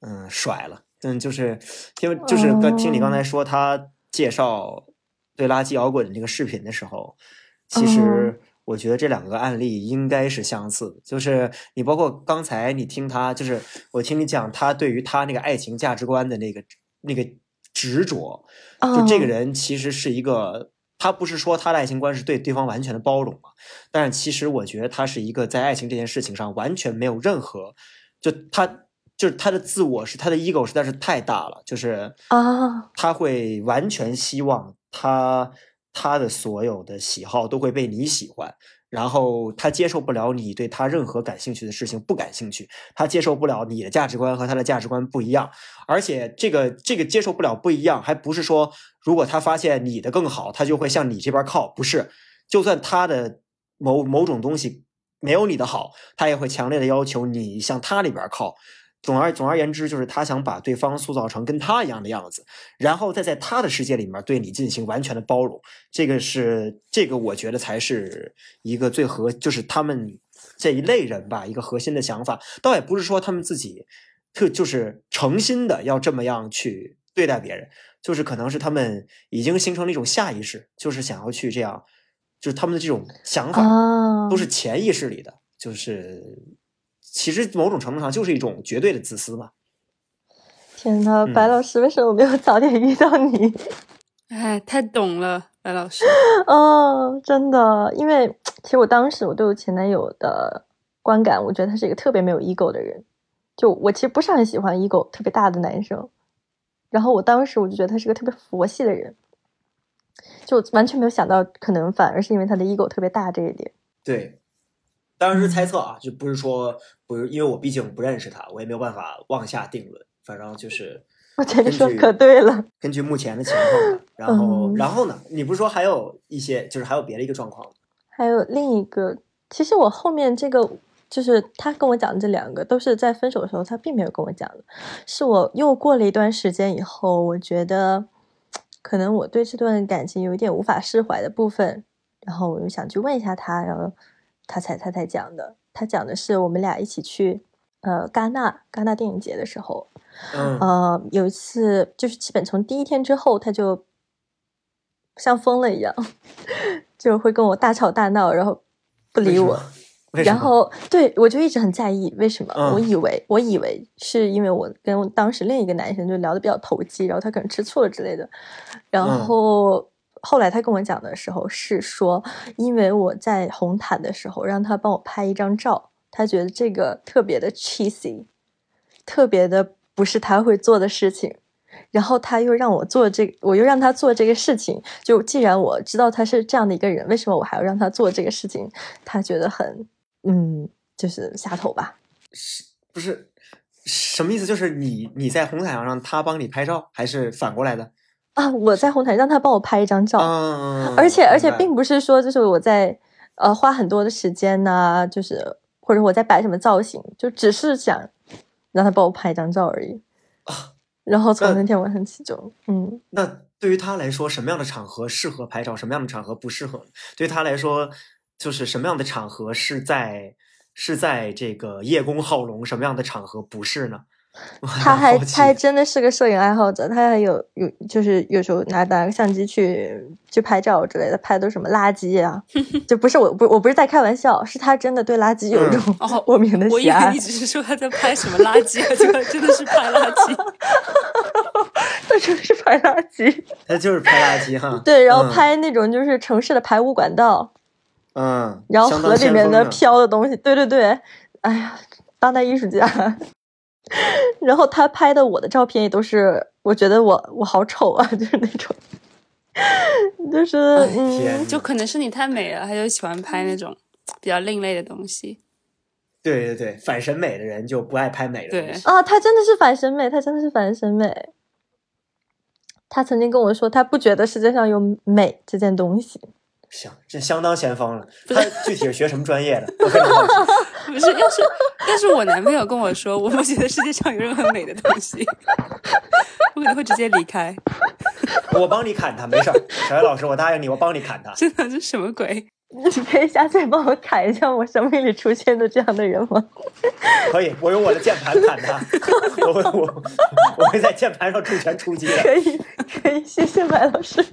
嗯甩了。嗯，就是因为就是刚听你刚才说他介绍对垃圾摇滚的这个视频的时候，其实我觉得这两个案例应该是相似的。就是你包括刚才你听他，就是我听你讲他对于他那个爱情价值观的那个那个执着，就这个哦人其实是一个，他不是说他的爱情观是对对方完全的包容嘛，但是其实我觉得他是一个在爱情这件事情上完全没有任何，就他就是他的自我是他的 ego 实在是太大了，就是啊他会完全希望他他的所有的喜好都会被你喜欢。然后他接受不了你对他任何感兴趣的事情不感兴趣，他接受不了你的价值观和他的价值观不一样，而且这个这个接受不了不一样，还不是说如果他发现你的更好，他就会向你这边靠，不是，就算他的某某种东西没有你的好，他也会强烈的要求你向他那边靠。总而总而言之，就是他想把对方塑造成跟他一样的样子，然后再在他的世界里面对你进行完全的包容。这个是这个，我觉得才是一个最核，就是他们这一类人吧，一个核心的想法。倒也不是说他们自己特就是诚心的要这么样去对待别人，就是可能是他们已经形成了一种下意识，就是想要去这样，就是他们的这种想法啊，都是潜意识里的，就是其实某种程度上就是一种绝对的自私嘛。天呐，嗯白老师，为什么我没有早点遇到你？哎，太懂了，白老师。(laughs) 哦，真的，因为其实我当时我对我前男友的观感，我觉得他是一个特别没有 ego 的人。就我其实不是很喜欢 ego 特别大的男生，然后我当时我就觉得他是个特别佛系的人，就完全没有想到，可能反而是因为他的 ego 特别大这一点。对，当然是猜测啊，就不是说不是，因为我毕竟不认识他，我也没有办法妄下定论。反正就是 (laughs) 我觉得说可对了，根据目前的情况，然后、嗯然后呢？你不是说还有一些，就是还有别的一个状况吗？还有另一个，其实我后面这个就是他跟我讲的这两个，都是在分手的时候他并没有跟我讲的，是我又过了一段时间以后，我觉得可能我对这段感情有一点无法释怀的部分，然后我又想去问一下他，然后他才他才讲的，他讲的是我们俩一起去呃戛纳戛纳电影节的时候，嗯呃，有一次就是基本从第一天之后，他就像疯了一样，(laughs) 就会跟我大吵大闹，然后不理我。然后对我就一直很在意为什么？嗯我以为我以为是因为我跟当时另一个男生就聊的比较投机，然后他可能吃醋了之类的。然嗯后、后来他跟我讲的时候是说，因为我在红毯的时候让他帮我拍一张照，他觉得这个特别的 cheesy，特别的不是他会做的事情。然后他又让我做这个，我又让他做这个事情。就既然我知道他是这样的一个人，为什么我还要让他做这个事情？他觉得很，嗯，就是下头吧。是不是什么意思？就是你你在红毯上让他帮你拍照，还是反过来的？啊，我在红毯让他帮我拍一张照，嗯，而且而且并不是说就是我在呃花很多的时间呐、就是或者我在摆什么造型，就只是想让他帮我拍一张照而已。啊然后从那那天晚上起就，嗯，那对于他来说，什么样的场合适合拍照，什么样的场合不适合？对于他来说，就是什么样的场合是在是在这个叶公好龙，什么样的场合不是呢？他还他还真的是个摄影爱好者，他还有有就是有时候拿拿个相机去去拍照之类的，拍的都是什么垃圾啊，(laughs) 就不是我不我不是在开玩笑，是他真的对垃圾有一种哦 (laughs) 莫名的喜爱我以为你，只是说他在拍什么垃圾，结果真的是拍垃圾。(laughs) 他真的是拍垃圾。他就是拍垃圾哈。对，然后嗯拍那种就是城市的排污管道，嗯，然后河里面的飘的东西，对对对，哎呀，当代艺术家。(laughs) 然后他拍的我的照片也都是，我觉得我我好丑啊，(laughs) 就是那种，就是哎嗯，就可能是你太美了，他就喜欢拍那种比较另类的东西。对对对，反审美的人就不爱拍美的对东西。啊，他真的是反审美，他真的是反审美。他曾经跟我说，他不觉得世界上有美这件东西。行，这相当先锋了。他具体是学什么专业的？我非常好奇。(laughs) 不是，要是要是我男朋友跟我说，我不觉得世界上有任何美的东西，我可能会直接离开。(laughs) 我帮你砍他，没事儿。小叶老师，我答应你，我帮你砍他。真的，这什么鬼？你可以下次帮我砍一下我生命里出现的这样的人吗？可以，我用我的键盘砍他。我会我我会在键盘上重拳出击的。可以，可以，谢谢白老师。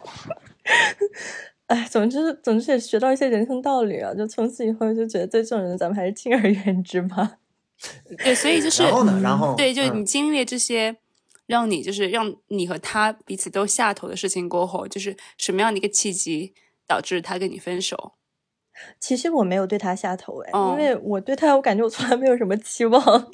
哎，总之，总之也学到一些人生道理啊！就从此以后就觉得对这种人，咱们还是敬而远之吧。(laughs) 对，所以就是然后呢？然后对，就嗯你经历这些，让你就是让你和他彼此都下头的事情过后，就是什么样的一个契机导致他跟你分手？其实我没有对他下头哎，哦因为我对他，我感觉我从来没有什么期望，(laughs)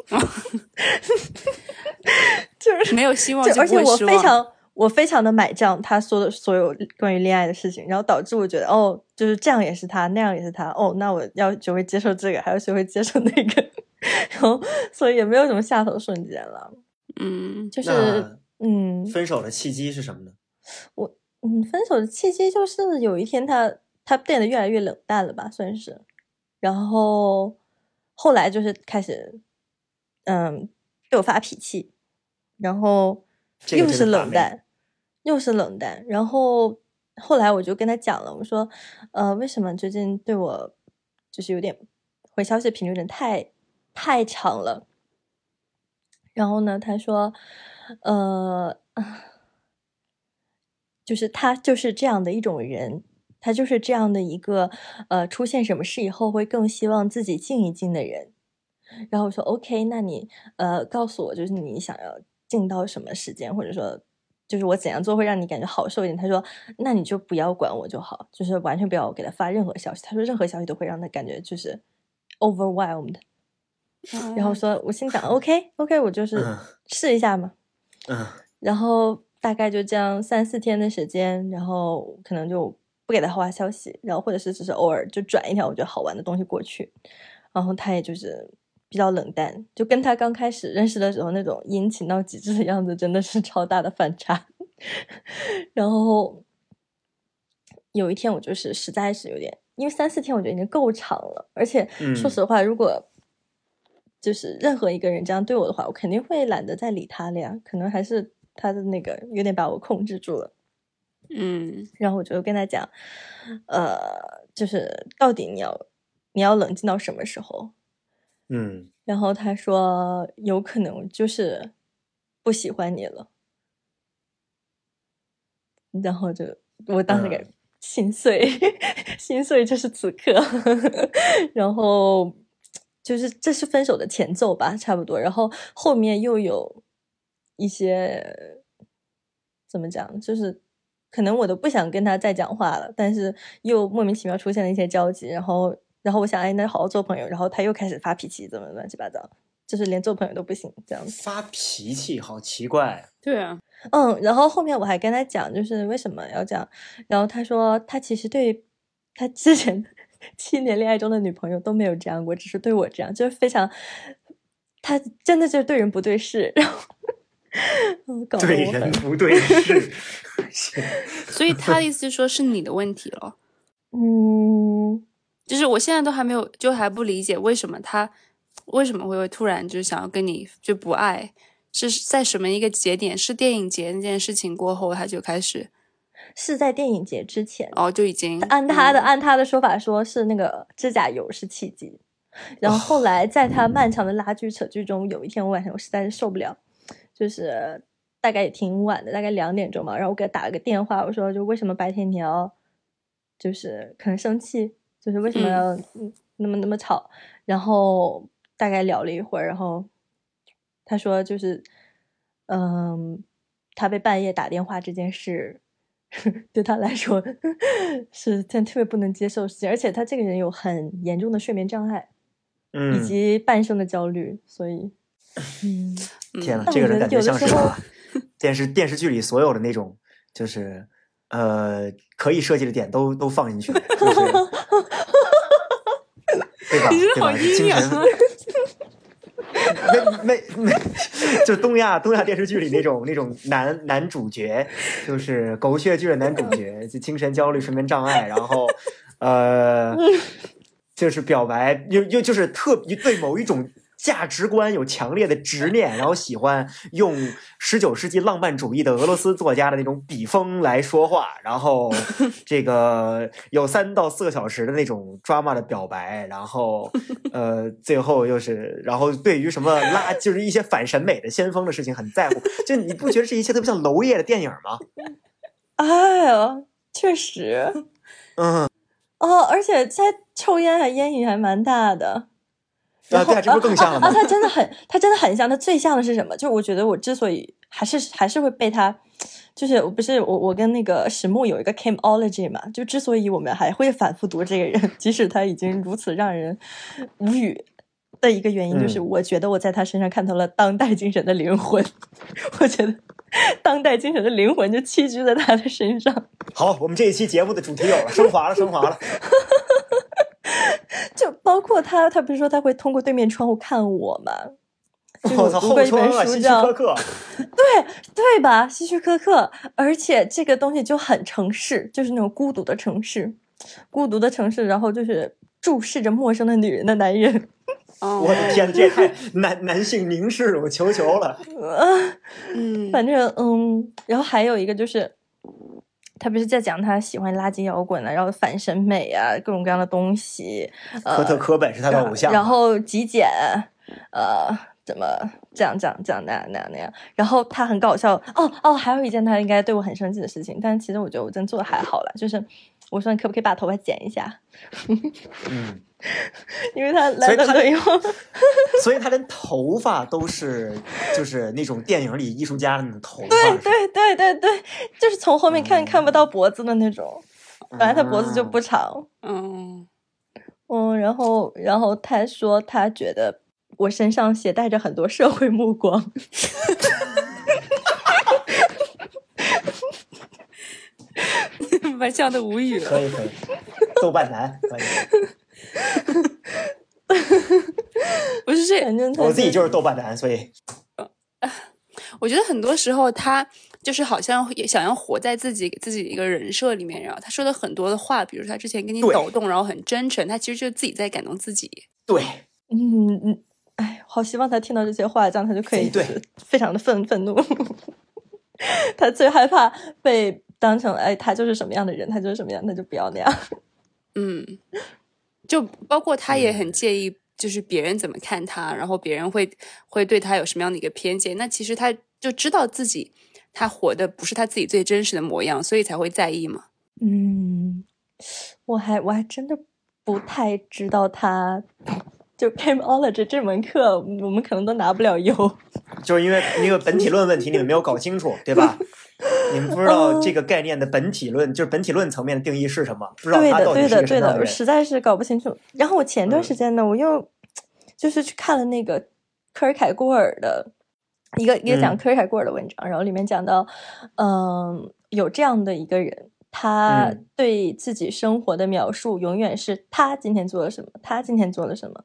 就是没有希望就而且我。非常我非常的买账他说的所有关于恋爱的事情，然后导致我觉得哦，就是这样也是他，那样也是他，哦，那我要学会接受这个，还要学会接受那个，(laughs) 然后所以也没有什么下头瞬间了，嗯，就是嗯。分手的契机是什么呢？我嗯，分手的契机就是有一天他他变得越来越冷淡了吧，算是，然后后来就是开始嗯对我发脾气，然后这个又是冷淡，又是冷淡，然后后来我就跟他讲了，我说呃为什么最近对我就是有点回消息频率有点太太长了，然后呢他说呃。就是他就是这样的一种人，他就是这样的一个呃，出现什么事以后会更希望自己静一静的人。然后我说 OK，那你呃告诉我，就是你想要静到什么时间，或者说就是我怎样做会让你感觉好受一点。他说那你就不要管我就好，就是完全不要给他发任何消息。他说任何消息都会让他感觉就是 overwhelmed。然后说我心想 OK OK，我就是嗯试一下嘛。嗯然后大概就这样三四天的时间，然后可能就不给他发消息，然后或者是只是偶尔就转一条我觉得好玩的东西过去，然后他也就是比较冷淡，就跟他刚开始认识的时候那种殷勤到极致的样子真的是超大的反差。(laughs) 然后有一天我就是实在是有点，因为三四天我觉得已经够长了，而且嗯说实话，如果就是任何一个人这样对我的话，我肯定会懒得再理他了呀。可能还是他的那个有点把我控制住了。嗯然后我就跟他讲，呃，就是到底你要你要冷静到什么时候？嗯然后他说有可能就是不喜欢你了。然后就我当时给嗯心碎，(laughs) 心碎就是此刻。(laughs) 然后就是这是分手的前奏吧，差不多。然后后面又有一些怎么讲，就是可能我都不想跟他再讲话了，但是又莫名其妙出现了一些交集，然后然后我想，哎，那好好做朋友，然后他又开始发脾气，怎么乱七八糟，就是连做朋友都不行这样子。发脾气好奇怪。对啊，嗯，然后后面我还跟他讲，就是为什么要这样，然后他说他其实对他之前七年恋爱中的女朋友都没有这样过，只是对我这样，就是非常，他真的就是对人不对事，然后嗯搞对人不对事。(laughs) (laughs) 所以他的意思就是说是你的问题了。嗯。就是我现在都还没有，就还不理解为什么他为什么会突然就想要跟你就不爱，是在什么一个节点？是电影节那件事情过后，他就开始是在电影节之前，哦就已经按他的、嗯按他的说法说是那个指甲油是契机，然后后来在他漫长的拉锯扯锯中，有一天我晚上我实在是受不了，就是大概也挺晚的，大概两点钟嘛，然后我给他打了个电话，我说就为什么白天你要就是可能生气，就是为什么要嗯那么那么吵，然后大概聊了一会儿，然后他说就是嗯，他被半夜打电话这件事。(laughs) 对他来说 (laughs) 是件特别不能接受的事情，而且他这个人有很严重的睡眠障碍，嗯，以及半生的焦虑，所以，嗯，(laughs) 天呐，这个人感觉像是把电视电视剧里所有的那种，就是呃可以设计的点都都放进去了，就是对吧？你是对吧？好阴精神阳啊！没没没，就东亚东亚电视剧里那种那种男男主角，就是狗血剧的男主角，就精神焦虑、睡眠障碍，然后呃，(laughs) 就是表白，又又就是特对某一种价值观有强烈的执念，(laughs) 然后喜欢用十九世纪浪漫主义的俄罗斯作家的那种笔锋来说话，然后 (laughs) 这个有三到四个小时的那种 drama 的表白，然后呃，最后又是，然后对于什么拉，(laughs) 就是一些反审美的先锋的事情很在乎，就你不觉得这一切特别像娄烨的电影吗？哎呀，确实，嗯，哦，而且他抽烟还烟瘾还蛮大的。然啊，后对啊，这不是更像了吗啊？？他真的很，他真的很像。他最像的是什么？就我觉得我之所以还是还是会被他，就是我不是我我跟那个石木有一个 cameology 嘛，就之所以我们还会反复读这个人，即使他已经如此让人无语的一个原因，就是嗯我觉得我在他身上看到了当代精神的灵魂。(laughs) 我觉得当代精神的灵魂就栖居在他的身上。好，我们这一期节目的主题有了，升华了，升华了。(laughs) (laughs) 就包括他，他不是说他会通过对面窗户看我吗？就是我操，后读过一本窗啊，希区书叫柯克。(laughs) 对对吧？希区柯克，而且这个东西就很城市，就是那种孤独的城市，孤独的城市，然后就是注视着陌生的女人的男人。(laughs) 哦我的天，这也太男男性凝视，我求求了。嗯，反正嗯，然后还有一个就是，他不是在讲他喜欢垃圾摇滚啊，然后反审美啊，各种各样的东西。呃、科特·科本是他的偶像。然后极简，呃，怎么这样这样这样那样那样那样，然后他很搞笑哦哦，还有一件他应该对我很生气的事情，但其实我觉得我真做的还好了，就是我说你可不可以把头发剪一下，(laughs) 嗯，(laughs) 因为他来了以后，(laughs) 所以他连头发都是就是那种电影里艺术家的那种头发。对对对对对，就是从后面看嗯看不到脖子的那种，本来他脖子就不长，嗯，嗯，然后然后他说他觉得我身上携带着很多社会目光。(laughs) 把笑的无语了。可以可以，豆瓣男可以。不是这，反正他我自己就是豆瓣男，所以我觉得很多时候他就是好像也想要活在自己给自己的一个人设里面，然后他说的很多的话，比如他之前跟你抖动，然后很真诚，他其实就是自己在感动自己。对，嗯嗯，哎，好希望他听到这些话，这样他就可以对 (laughs) 非常的愤愤怒。(laughs) 他最害怕被当成哎，他就是什么样的人，他就是什么样，那就不要那样。嗯，就包括他也很介意，就是别人怎么看他，然后别人会会对他有什么样的一个偏见。那其实他就知道自己他活的不是他自己最真实的模样，所以才会在意嘛。嗯，我还我还真的不太知道他就 cameology 这门课，我们可能都拿不了优。(laughs) 就是因为那个本体论问题你们没有搞清楚，对吧？(laughs) 你们不知道这个概念的本体论，就是本体论层面的定义是什么？不知道对的，他到底是一对的，对的。实在是搞不清楚。然后我前段嗯时间呢，我又就是去看了那个科尔凯郭尔的一个一个讲嗯科尔凯郭尔的文章，然后里面讲到，嗯，有这样的一个人，他嗯对自己生活的描述永远是他今天做了什么，他今天做了什么。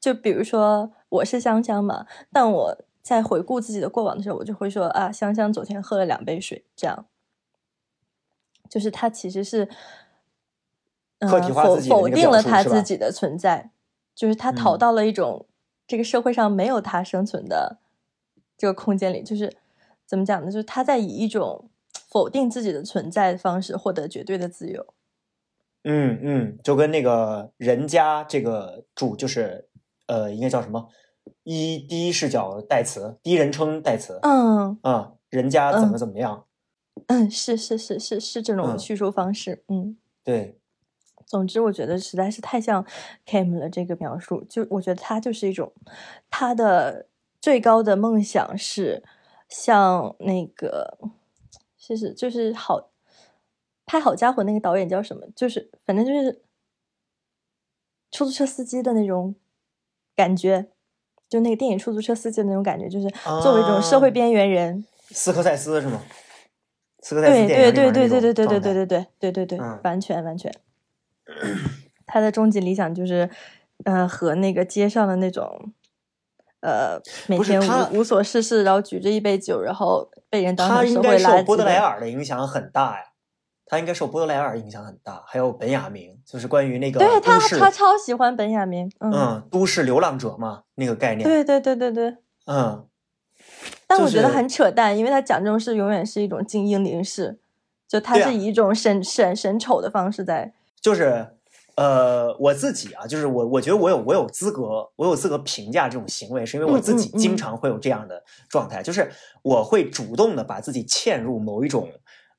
就比如说我是香香嘛，但我在回顾自己的过往的时候，我就会说啊，香香昨天喝了两杯水，这样。就是他其实是，呃客体化否否定了他自己的存在，就是他逃嗯到了一种、这个社会上没有他生存的这个空间里，就是怎么讲呢？就是他在以一种否定自己的存在的方式获得绝对的自由。嗯嗯，就跟那个人家这个主就是呃，应该叫什么？一第一视角代词，第一人称代词。嗯啊，人家怎么嗯怎么样？嗯，是是是是是这种嗯叙述方式，嗯。对，总之，我觉得实在是太像 Kim 了。这个描述，就我觉得他就是一种，他的最高的梦想是像那个，是是就是好拍《好家伙》那个导演叫什么？就是反正就是出租车司机的那种感觉，就那个电影《出租车司机》的那种感觉，就是作为一种社会啊边缘人，斯科塞斯是吗？斯科塞斯对对对对对对对对对对对对对完全完全。他的终极理想就是，呃，和那个街上的那种，呃，每天无无所事事，然后举着一杯酒，然后被人当成他应该社会垃圾受波德莱。尔的影响很大呀，他应该受波德莱尔影响很大，还有本雅明，就是关于那个对他他超喜欢本雅明，嗯，嗯都市流浪者嘛那个概念，对对对对对。嗯，但我觉得很扯淡，因为他讲这种事永远是一种精英凝视，就他是以一种审审审丑的方式在，就是呃我自己啊，就是我我觉得我有我有资格我有资格评价这种行为，是因为我嗯自己经常会有这样的状态，就是我会主动的把自己嵌入某一种。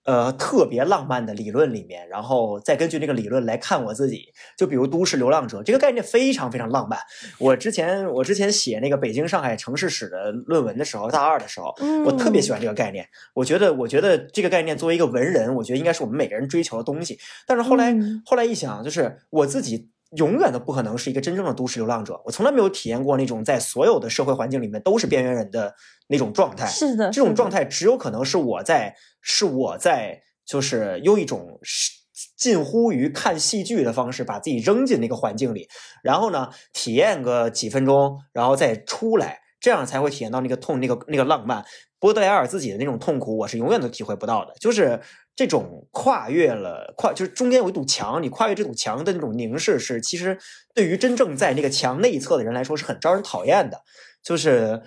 呃，特别浪漫的理论里面，然后再根据那个理论来看我自己。就比如都市流浪者这个概念非常非常浪漫。我之前我之前写那个北京上海城市史的论文的时候，大二的时候，我特别喜欢这个概念。我觉得我觉得这个概念作为一个文人，我觉得应该是我们每个人追求的东西。但是后来、嗯后来一想，就是我自己。永远都不可能是一个真正的都市流浪者，我从来没有体验过那种在所有的社会环境里面都是边缘人的那种状态。是的，这种状态只有可能是我在，是我在，就是用一种是近乎于看戏剧的方式把自己扔进那个环境里，然后呢，体验个几分钟，然后再出来，这样才会体验到那个痛，那个那个浪漫。波德莱尔自己的那种痛苦，我是永远都体会不到的，就是这种跨越了跨，就是中间有一堵墙，你跨越这堵墙的那种凝视，是其实对于真正在那个墙内侧的人来说是很招人讨厌的，就是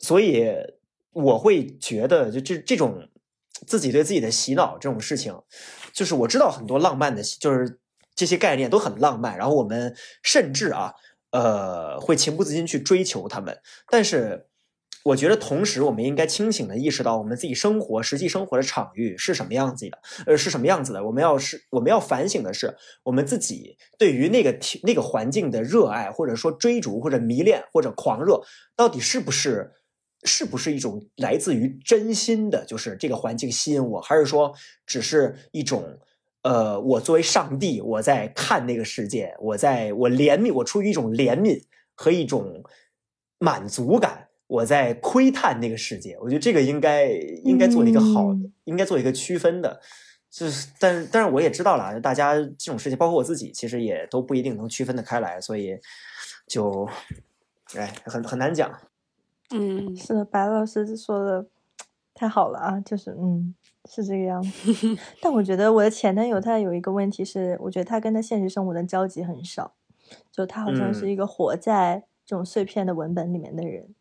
所以我会觉得，就这这种自己对自己的洗脑这种事情，就是我知道很多浪漫的，就是这些概念都很浪漫，然后我们甚至啊，呃，会情不自禁去追求他们，但是。我觉得，同时我们应该清醒的意识到，我们自己生活、实际生活的场域是什么样子的，呃，是什么样子的。我们要是我们要反省的是，我们自己对于那个那个环境的热爱，或者说追逐，或者迷恋，或者狂热，到底是不是是不是一种来自于真心的，就是这个环境吸引我，还是说只是一种呃，我作为上帝，我在看那个世界，我在我怜悯，我出于一种怜悯和一种满足感。我在窥探那个世界，我觉得这个应该应该做一个好，嗯应该做一个区分的。就是，但是但是我也知道了，大家这种事情，包括我自己，其实也都不一定能区分得开来，所以就，哎，很很难讲。嗯，是的，白老师说的太好了啊，就是嗯，是这个样子。(laughs) 但我觉得我的前男友他有一个问题是，我觉得他跟他现实生活的交集很少，就他好像是嗯一个活在这种碎片的文本里面的人。嗯，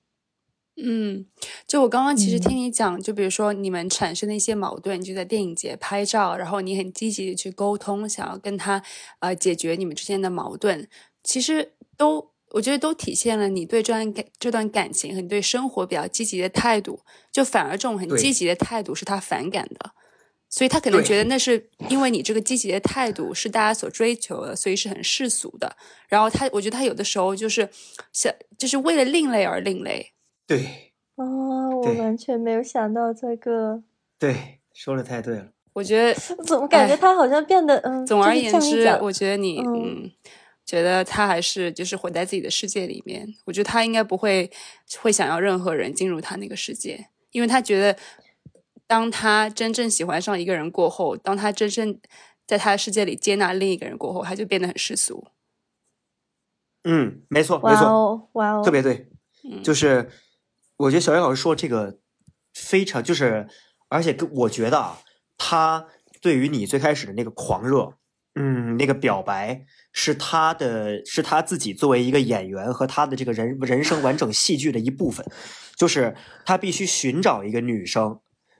就我刚刚其实嗯听你讲，就比如说你们产生的一些矛盾，就在电影节拍照，然后你很积极的去沟通，想要跟他呃解决你们之间的矛盾，其实都我觉得都体现了你对这段感这段感情和你对生活比较积极的态度，就反而这种很积极的态度是他反感的。所以他可能觉得那是因为你这个积极的态度是大家所追求的，所以是很世俗的。然后他，我觉得他有的时候就是想，就是为了另类而另类。对哦，我完全没有想到这个，对，说的太对了。我觉得 (laughs) 怎么感觉哎他好像变得嗯，总而言之我觉得你嗯嗯，觉得他还是就是活在自己的世界里面。我觉得他应该不会会想要任何人进入他那个世界，因为他觉得，当他真正喜欢上一个人过后，当他真正在他的世界里接纳另一个人过后，他就变得很世俗。嗯，没错，没哇错，哦哇哦，特别对。嗯，就是我觉得小叶老师说这个非常就是，而且我觉得啊，他对于你最开始的那个狂热，嗯，那个表白是他的，是他自己作为一个演员和他的这个人人生完整戏剧的一部分，就是他必须寻找一个女生。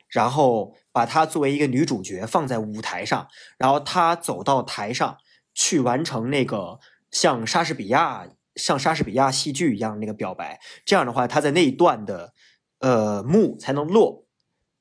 然后把她作为一个女主角放在舞台上，然后她走到台上，去完成那个像莎士比亚像莎士比亚戏剧一样那个表白，这样的话，他在那一段的呃幕才能落。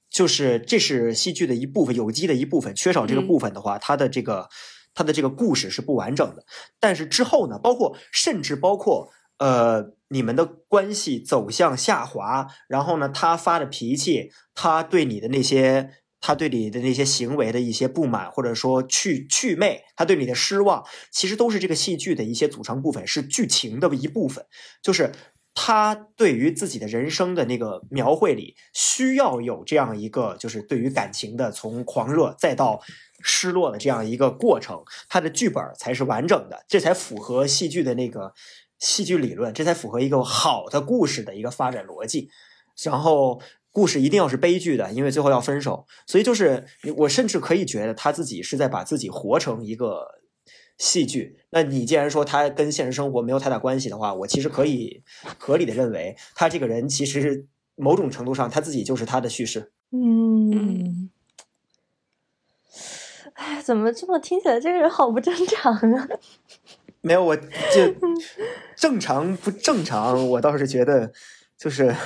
就是这是戏剧的一部分，有机的一部分。缺少这个部分的话，它的这个它的这个故事是不完整的。但是之后呢，包括甚至包括呃，你们的关系走向下滑，然后呢，他发的脾气，他对你的那些，他对你的那些行为的一些不满，或者说去去魅，他对你的失望，其实都是这个戏剧的一些组成部分，是剧情的一部分，就是。他对于自己的人生的那个描绘里，需要有这样一个，就是对于感情的从狂热再到失落的这样一个过程，他的剧本才是完整的，这才符合戏剧的那个戏剧理论，这才符合一个好的故事的一个发展逻辑。然后，故事一定要是悲剧的，因为最后要分手，所以就是我甚至可以觉得他自己是在把自己活成一个。戏剧，那你既然说他跟现实生活没有太大关系的话，我其实可以合理的认为，他这个人其实某种程度上他自己就是他的叙事。嗯，哎，怎么这么听起来这个人好不正常啊？没有，我就正常不正常？我倒是觉得，就是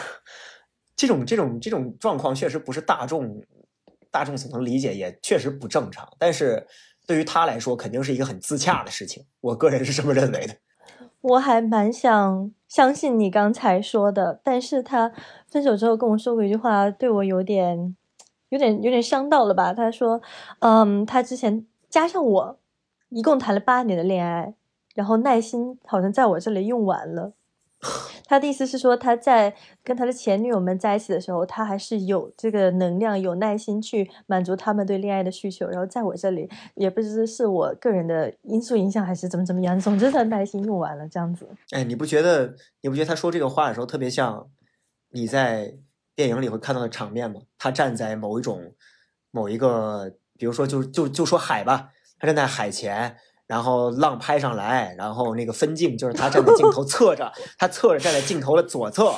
这种这种这种状况确实不是大众大众所能理解，也确实不正常，但是。对于他来说，肯定是一个很自洽的事情。我个人是这么认为的。(laughs) 我还蛮想相信你刚才说的，但是他分手之后跟我说过一句话，对我有点、有点、有点伤到了吧？他说：“嗯，他之前加上我，一共谈了八年的恋爱，然后耐心好像在我这里用完了。(laughs) ”他的意思是说，他在跟他的前女友们在一起的时候，他还是有这个能量、有耐心去满足他们对恋爱的需求。然后在我这里，也不知是我个人的因素影响，还是怎么怎么样。总之，他耐心用完了，这样子。哎，你不觉得？你不觉得他说这个话的时候，特别像你在电影里会看到的场面吗？他站在某一种、某一个，比如说，就就就说海吧，他站在海前。然后浪拍上来，然后那个分镜就是他站在镜头侧着，他侧着站在镜头的左侧，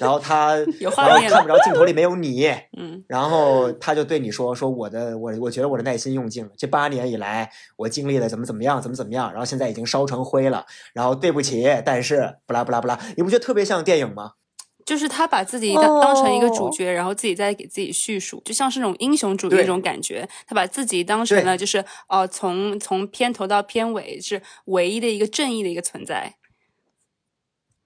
然后他 (laughs) 然后看不着镜头里没有你，嗯，然后他就对你说说我的我我觉得我的耐心用尽了，这八年以来我经历了怎么怎么样怎么怎么样，然后现在已经烧成灰了，然后对不起，但是不啦不啦不啦，你不觉得特别像电影吗？就是他把自己当当成一个主角，然后自己在给自己叙述，就像是那种英雄主义那种感觉。他把自己当成了就是哦，从从片头到片尾是唯一的一个正义的一个存在。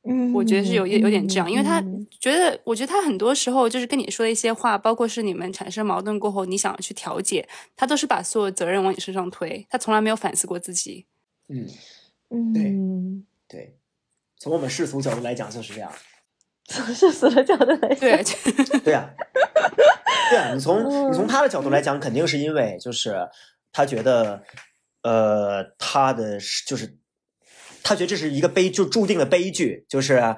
嗯，我觉得是有有点这样，因为他觉得，我觉得他很多时候就是跟你说的一些话，包括是你们产生矛盾过后，你想要去调解，他都是把所有责任往你身上推，他从来没有反思过自己。嗯嗯，对对，从我们世俗角度来讲就是这样。从世俗的角度来讲，对 (laughs) 对呀，对啊，你从 (laughs) 你从他的角度来讲，肯定是因为就是他觉得，呃，他的就是他觉得这是一个悲，就注定的悲剧，就是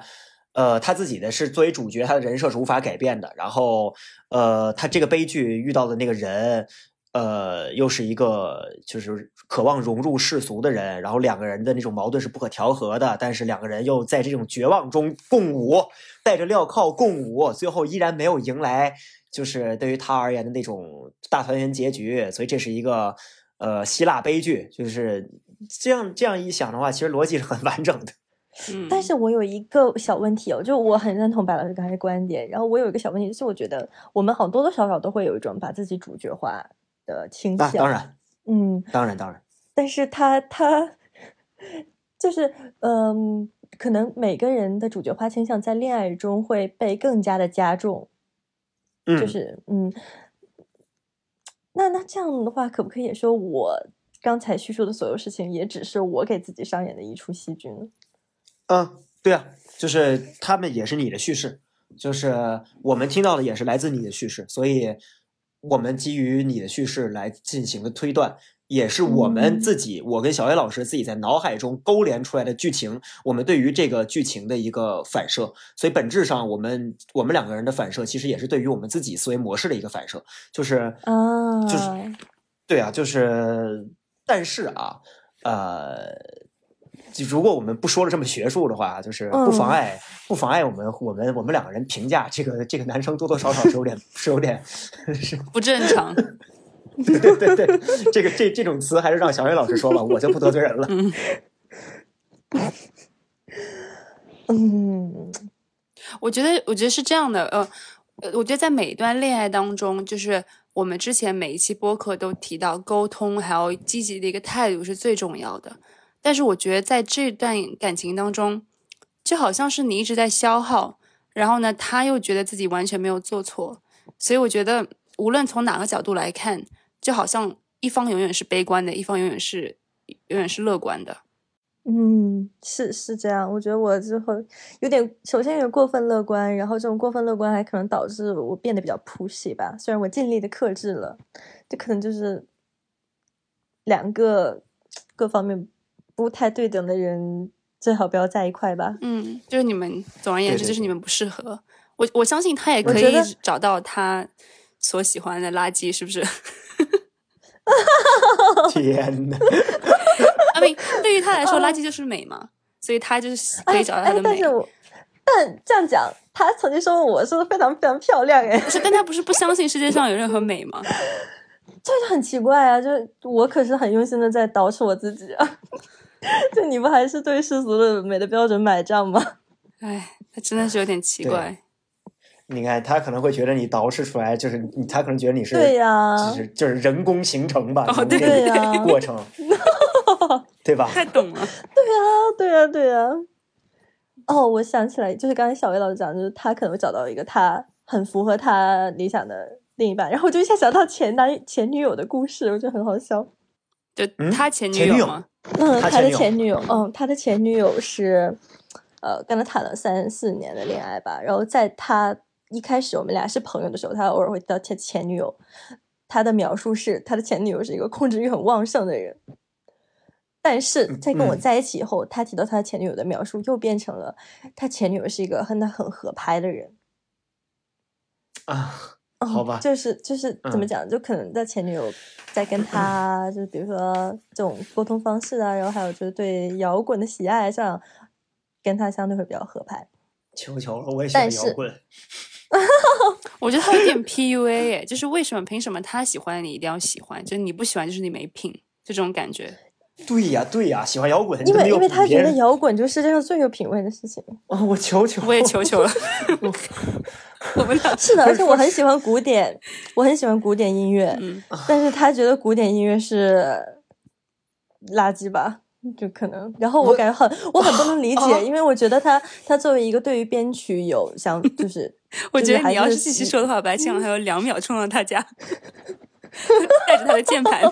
呃，他自己的是作为主角，他的人设是无法改变的。然后呃，他这个悲剧遇到的那个人。呃，又是一个就是渴望融入世俗的人，然后两个人的那种矛盾是不可调和的，但是两个人又在这种绝望中共舞，带着镣铐共舞，最后依然没有迎来就是对于他而言的那种大团圆结局，所以这是一个呃希腊悲剧，就是这样这样一想的话，其实逻辑是很完整的。嗯，但是我有一个小问题哦，就我很认同白老师刚才观点，然后我有一个小问题，就是我觉得我们好多多少少都会有一种把自己主角化。的倾向，当然，嗯，当然，当然，但是他他就是，嗯，可能每个人的主角化倾向在恋爱中会被更加的加重，嗯，就是，嗯，那那这样的话，可不可以也说我刚才叙述的所有事情，也只是我给自己上演的一出戏剧呢？嗯，对啊，就是他们也是你的叙事，就是我们听到的也是来自你的叙事，所以。我们基于你的叙事来进行的推断，也是我们自己，我跟小 A 老师自己在脑海中勾连出来的剧情。我们对于这个剧情的一个反射，所以本质上，我们我们两个人的反射，其实也是对于我们自己思维模式的一个反射。就是啊，就是对啊，就是，但是啊，呃。如果我们不说了这么学术的话，就是不妨碍不妨碍我们我们我们两个人评价这个这个男生多多少少是有点是有点是不正常。(laughs) 对对对对，这个这这种词还是让小雨老师说吧，我就不得罪人了。嗯，(laughs) 嗯，我觉得，我觉得是这样的，呃，呃，我觉得在每一段恋爱当中，就是我们之前每一期播客都提到沟通，还有积极的一个态度是最重要的。但是我觉得在这段感情当中，就好像是你一直在消耗，然后呢，他又觉得自己完全没有做错，所以我觉得无论从哪个角度来看，就好像一方永远是悲观的，一方永远是永远是乐观的。嗯，是是这样。我觉得我之后有点，首先有点过分乐观，然后这种过分乐观还可能导致我变得比较 pushy 吧。虽然我尽力的克制了，这可能就是两个各方面不太对等的人，最好不要在一块吧。嗯，就是你们，总而言之，就是你们不适合。我我相信他也可以找到他所喜欢的垃圾，是不是？(laughs) 天哪！阿明，对于他来说，(laughs) 垃圾就是美嘛，所以他就是可以找到他哎的，美。但是我但这样讲，他曾经说我说的非常非常漂亮，哎，不是，但他不是不相信世界上有任何美吗？这 (laughs) 就很奇怪啊！就是我可是很用心的在捯饬我自己啊，(laughs) 就你不还是对世俗的美的标准买账吗？(laughs) 哎，那真的是有点奇怪。你看他可能会觉得你捯饬出来，就是你，他可能觉得你是对呀、就是就是人工形成吧，哦对人工的对呀过程，(laughs) 对吧？太懂了，对呀、对呀、对呀哦，我想起来，就是刚才小薇老师讲，就是他可能会找到一个他很符合他理想的另一半，然后我就一下想到前男前女友的故事，我觉得很好笑。就嗯他前女前女友友吗？嗯，他的前女友嗯，他的前女友是，呃，跟他谈了三四年的恋爱吧。然后在他一开始我们俩是朋友的时候，他偶尔会提到前前女友。他的描述是，他的前女友是一个控制欲很旺盛的人。但是在跟我嗯在一起以后，他提到他前女友的描述又变成了他前女友是一个和他很合拍的人。啊，嗯好吧就是就是怎么嗯讲，就可能在前女友在跟他，就比如说这种沟通方式啊，然后还有就是对摇滚的喜爱上，跟他相对会比较合拍。求求了，我也喜欢但是摇滚。(laughs) 我觉得他有点 PUA 哎，就是为什么凭什么他喜欢你一定要喜欢，就是你不喜欢就是你没品，就这种感觉。对呀，对呀，喜欢摇滚，因为因为他觉得摇滚就是世界上最有品味的事情。啊，我求求，我也求求了，(laughs) (laughs) 我们俩 (laughs) 是的，而且我很喜欢古典，我很喜欢古典音乐，嗯，但是他觉得古典音乐是垃圾吧。就可能，然后我我感觉很，我很不能理解，啊因为我觉得他他作为一个对于编曲有想，就是我觉得你要是继续说的话，白庆还有两秒冲到他家，带着他的键盘。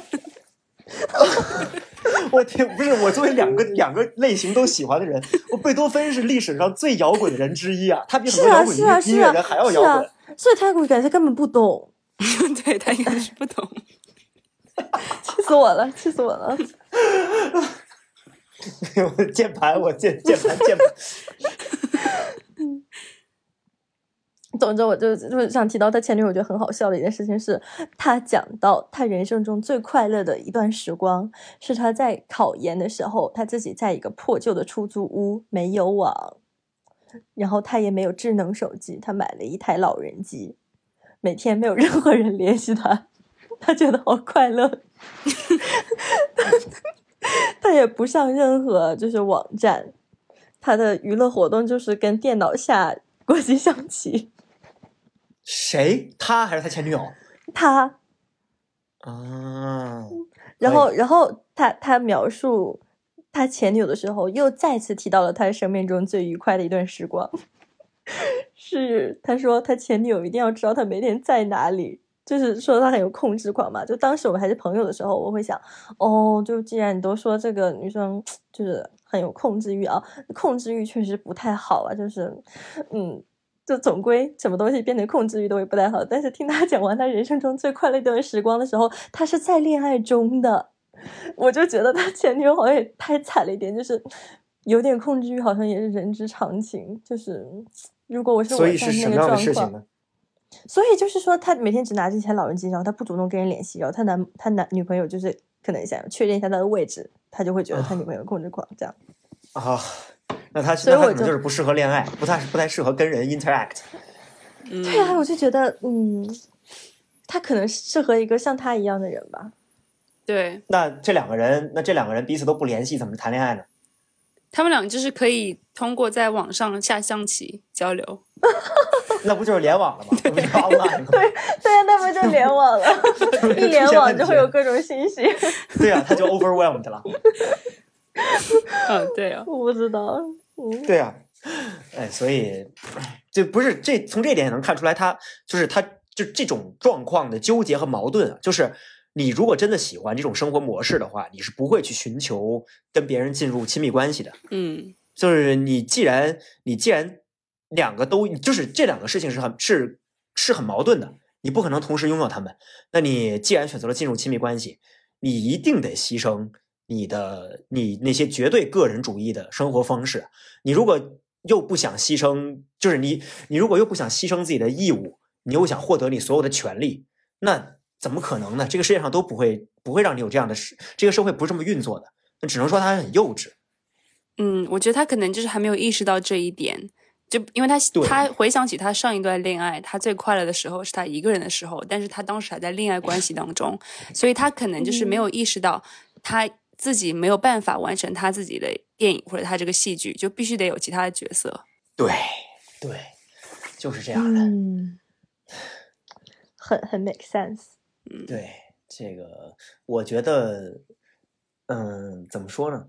(laughs) 我天，不是我作为两个两个类型都喜欢的人，我贝多芬是历史上最摇滚的人之一啊，他比很是啊多摇滚是啊是啊音音乐人还要摇是啊滚。，所以他我感觉根本不懂，(laughs) 对他应该是不懂。(laughs) 气死我了，气死我了。我键盘，我键键盘键盘，总之，我就就是想提到他前女友，我觉得很好笑的一件事情是，他讲到他人生中最快乐的一段时光，是他在考研的时候，他自己在一个破旧的出租屋，没有网，然后他也没有智能手机，他买了一台老人机，每天没有任何人联系他，他觉得好快乐。(laughs) 他也不上任何就是网站，他的娱乐活动就是跟电脑下国际象棋。谁？他还是他前女友？他，啊，然后，然后他他描述他前女友的时候，又再次提到了他生命中最愉快的一段时光，(laughs) 是他说他前女友一定要知道他每天在哪里。就是说他很有控制狂嘛，就当时我们还是朋友的时候，我会想，哦，就既然你都说这个女生就是很有控制欲啊，控制欲确实不太好啊，就是，嗯，就总归什么东西变成控制欲都会不太好。但是听他讲完他人生中最快乐一段时光的时候，他是在恋爱中的，我就觉得他前女友好像也太惨了一点，就是有点控制欲，好像也是人之常情。就是如果我是我所以在那个状况？所以就是说，他每天只拿着一台老人机，然后他不主动跟人联系，然后他男他男女朋友就是可能想确认一下他的位置，他就会觉得他女朋友控制狂这样。啊，那他那他所以我就可能就是不适合恋爱，不太不太适合跟人 interact。嗯，对啊，我就觉得，嗯，他可能适合一个像他一样的人吧。对那这两个人，那这两个人彼此都不联系，怎么谈恋爱呢？他们俩就是可以通过在网上下象棋交流。(laughs) 那不就是联网了吗？(laughs) 对啊，那不就联网了？(laughs) 一联网就会有各种信息。对啊、他就 overwhelmed 了。(laughs) 嗯，对啊，我不知道，嗯，对啊、哎，所以这不是这从这一点也能看出来他，就是他就这种状况的纠结和矛盾啊，就是你如果真的喜欢这种生活模式的话，你是不会去寻求跟别人进入亲密关系的。嗯。就是你既然你既然两个都就是这两个事情是很是是很矛盾的，你不可能同时拥有他们。那你既然选择了进入亲密关系，你一定得牺牲你的你那些绝对个人主义的生活方式。你如果又不想牺牲，就是你你如果又不想牺牲自己的义务，你又想获得你所有的权利，那怎么可能呢？这个世界上都不会不会让你有这样的事，这个社会不是这么运作的。那只能说他很幼稚。嗯，我觉得他可能就是还没有意识到这一点。就因为他他回想起他上一段恋爱，他最快乐的时候是他一个人的时候，但是他当时还在恋爱关系当中，所以他可能就是没有意识到他自己没有办法完成他自己的电影或者他这个戏剧，就必须得有其他的角色。对对，就是这样的。嗯，很很 make sense。嗯对这个，我觉得，嗯，怎么说呢？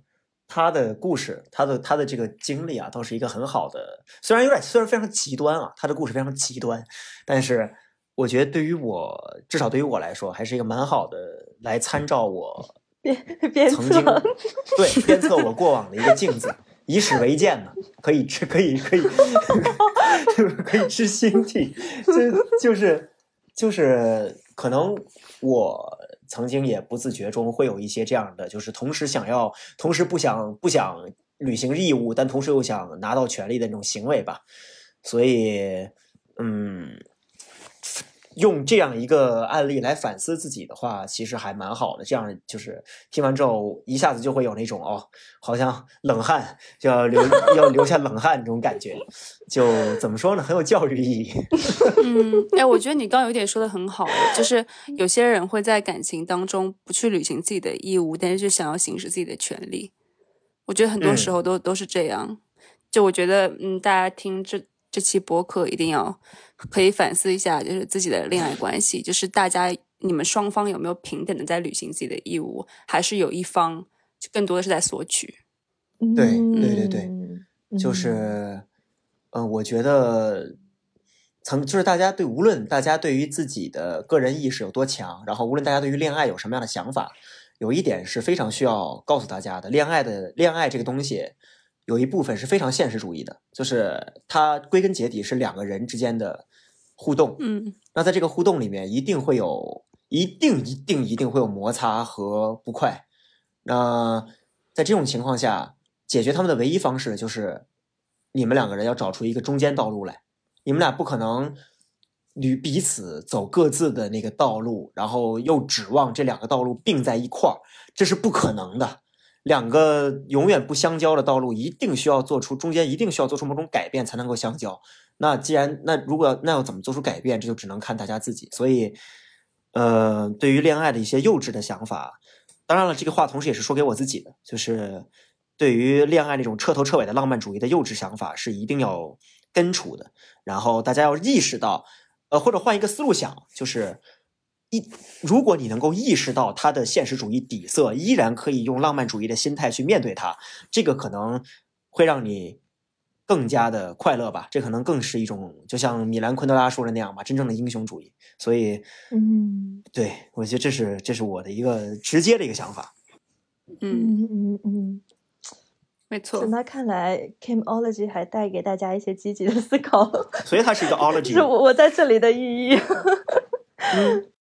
他的故事，他的他的这个经历啊，倒是一个很好的，虽然有点虽然非常极端啊，他的故事非常极端，但是我觉得对于我，至少对于我来说，还是一个蛮好的来参照我鞭鞭 (laughs) 曾经策，对鞭策我过往的一个镜子，(laughs) 以史为鉴嘛，可以吃，可以可以 (laughs) 可以吃心地，就就是就是可能我曾经也不自觉中会有一些这样的，就是同时想要，同时不想不想履行义务，但同时又想拿到权利的那种行为吧，所以嗯。用这样一个案例来反思自己的话，其实还蛮好的。这样就是听完之后，一下子就会有那种哦，好像冷汗就要流要流下冷汗这种感觉。(laughs) 就怎么说呢，很有教育意义。嗯，哎，我觉得你刚刚有一点说的很好，就是有些人会在感情当中不去履行自己的义务，但是就想要行使自己的权利。我觉得很多时候都、都是这样。就我觉得，嗯，大家听这这期播客一定要可以反思一下，就是自己的恋爱关系，就是大家你们双方有没有平等的在履行自己的义务，还是有一方就更多的是在索取？对对对对嗯就是，嗯、我觉得曾就是大家对无论大家对于自己的个人意识有多强，然后无论大家对于恋爱有什么样的想法，有一点是非常需要告诉大家的：恋爱的恋爱这个东西，有一部分是非常现实主义的，就是它归根结底是两个人之间的互动。嗯那在这个互动里面，一定会有，一定一定一定会有摩擦和不快。那在这种情况下，解决他们的唯一方式就是你们两个人要找出一个中间道路来。你们俩不可能与彼此走各自的那个道路，然后又指望这两个道路并在一块儿，这是不可能的。两个永远不相交的道路，一定需要做出中间一定需要做出某种改变才能够相交。那既然那如果那要怎么做出改变，这就只能看大家自己。所以，呃，对于恋爱的一些幼稚的想法，当然了，这个话同时也是说给我自己的，就是对于恋爱那种彻头彻尾的浪漫主义的幼稚想法是一定要根除的。然后大家要意识到，呃，或者换一个思路想，就是一如果你能够意识到它的现实主义底色，依然可以用浪漫主义的心态去面对它，这个可能会让你更加的快乐吧。这可能更是一种，就像米兰昆德拉说的那样吧，真正的英雄主义。所以，嗯对我觉得这是这是我的一个直接的一个想法。嗯，嗯嗯嗯，没错从。那看来，Cameology 还带给大家一些积极的思考，所以它是一个 (laughs) ology 是。我我在这里的意义。(laughs)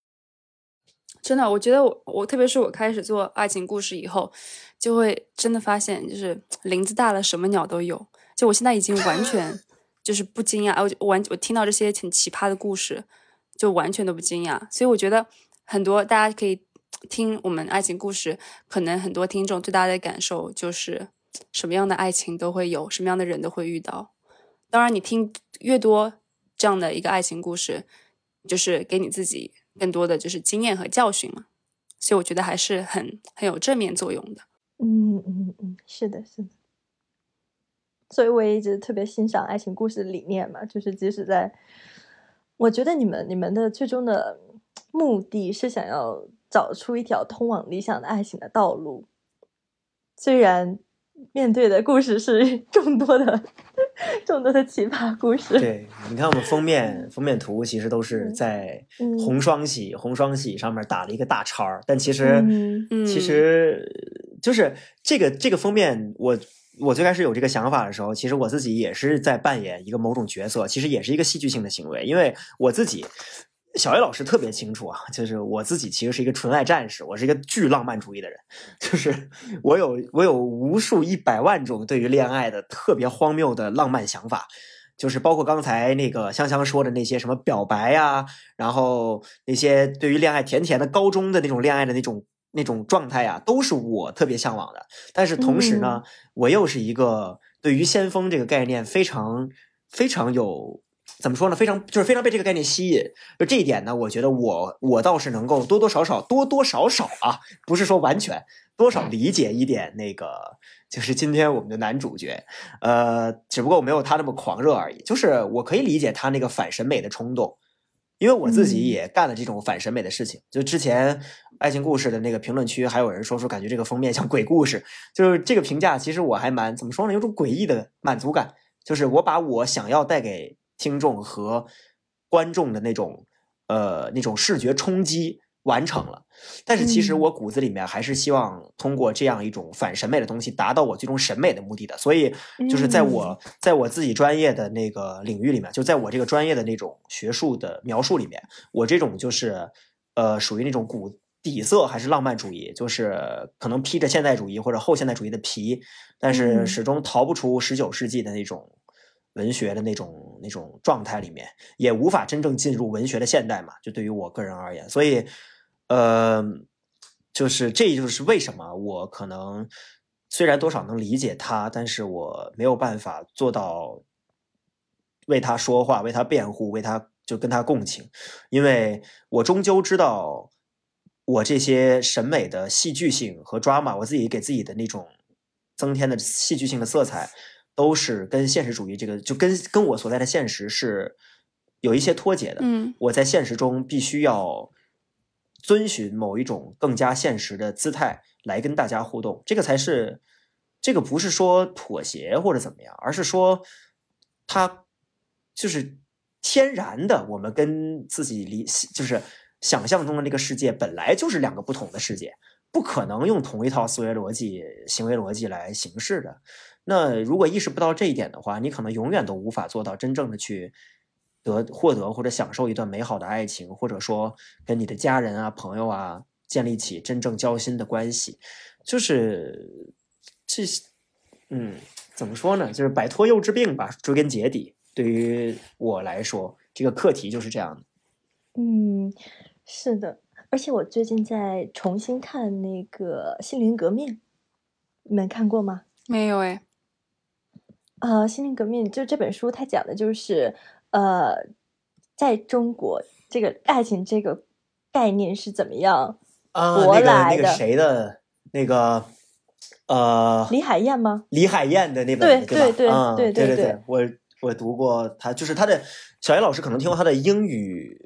真的，我觉得我我特别是我开始做爱情故事以后，就会真的发现，就是林子大了，什么鸟都有。就我现在已经完全 (laughs) 就是不惊讶，我我完我听到这些很奇葩的故事，就完全都不惊讶。所以我觉得很多大家可以听我们爱情故事，可能很多听众最大的感受就是什么样的爱情都会有，什么样的人都会遇到。当然，你听越多这样的一个爱情故事，就是给你自己更多的就是经验和教训嘛。所以我觉得还是很很有正面作用的。嗯嗯嗯，是的，是的。所以我也一直特别欣赏爱情故事的理念嘛，就是即使在，我觉得你们你们的最终的目的是想要找出一条通往理想的爱情的道路，虽然面对的故事是 (laughs) 众多的 (laughs) 众多的奇葩故事。对，你看我们封面 (laughs) 封面图其实都是在嗯红双喜红双喜上面打了一个大叉儿，但其实其实就是这个这个封面我。我最开始有这个想法的时候，其实我自己也是在扮演一个某种角色，其实也是一个戏剧性的行为，因为我自己，小 A 老师特别清楚啊，就是我自己其实是一个纯爱战士，我是一个巨浪漫主义的人，(laughs) 就是我有我有无数一百万种对于恋爱的特别荒谬的浪漫想法，就是包括刚才那个香香说的那些什么表白呀、然后那些对于恋爱甜甜的高中的那种恋爱的那种那种状态呀、都是我特别向往的。但是同时呢，我又是一个对于先锋这个概念非常非常有。怎么说呢？非常就是非常被这个概念吸引，就这一点呢，我觉得我我倒是能够多多少少多多少少啊，不是说完全多少理解一点那个，就是今天我们的男主角，呃，只不过我没有他那么狂热而已。就是我可以理解他那个反审美的冲动，因为我自己嗯也干了这种反审美的事情。就之前爱情故事的那个评论区，还有人说说感觉这个封面像鬼故事，就是这个评价，其实我还蛮怎么说呢，有种诡异的满足感，就是我把我想要带给听众和观众的那种呃那种视觉冲击完成了。但是其实嗯我骨子里面还是希望通过这样一种反审美的东西，达到我最终审美的目的的。所以就是在我在我自己专业的那个领域里面，就在我这个专业的那种学术的描述里面，我这种就是呃属于那种骨底色还是浪漫主义，就是可能披着现代主义或者后现代主义的皮，但是嗯始终逃不出十九世纪的那种文学的那种那种状态里面，也无法真正进入文学的现代嘛。就对于我个人而言，所以呃，就是这就是为什么我可能虽然多少能理解他，但是我没有办法做到为他说话、为他辩护、为他就跟他共情，因为我终究知道我这些审美的戏剧性和 drama，我自己给自己的那种增添的戏剧性的色彩，都是跟现实主义这个就跟跟我所在的现实是有一些脱节的。嗯我在现实中必须要遵循某一种更加现实的姿态来跟大家互动，这个才是这个不是说妥协或者怎么样，而是说它就是天然的，我们跟自己理就是想象中的那个世界本来就是两个不同的世界，不可能用同一套思维逻辑、行为逻辑来行事的。那如果意识不到这一点的话，你可能永远都无法做到真正的去得获得或者享受一段美好的爱情，或者说跟你的家人啊、朋友啊建立起真正交心的关系。就是这，嗯，怎么说呢？就是摆脱幼稚病吧。追根结底，对于我来说，这个课题就是这样的。嗯，是的，而且我最近在重新看那个《心灵革命》，你们看过吗？没有哎，啊，《心灵革命》就这本书，它讲的就是呃，在中国这个爱情这个概念是怎么样？啊，活那个那个来的谁的那个呃，李海燕吗？李海燕的那本，对？对对啊，对对对对，我我读过他，就是他的小叶老师可能听过他的英语，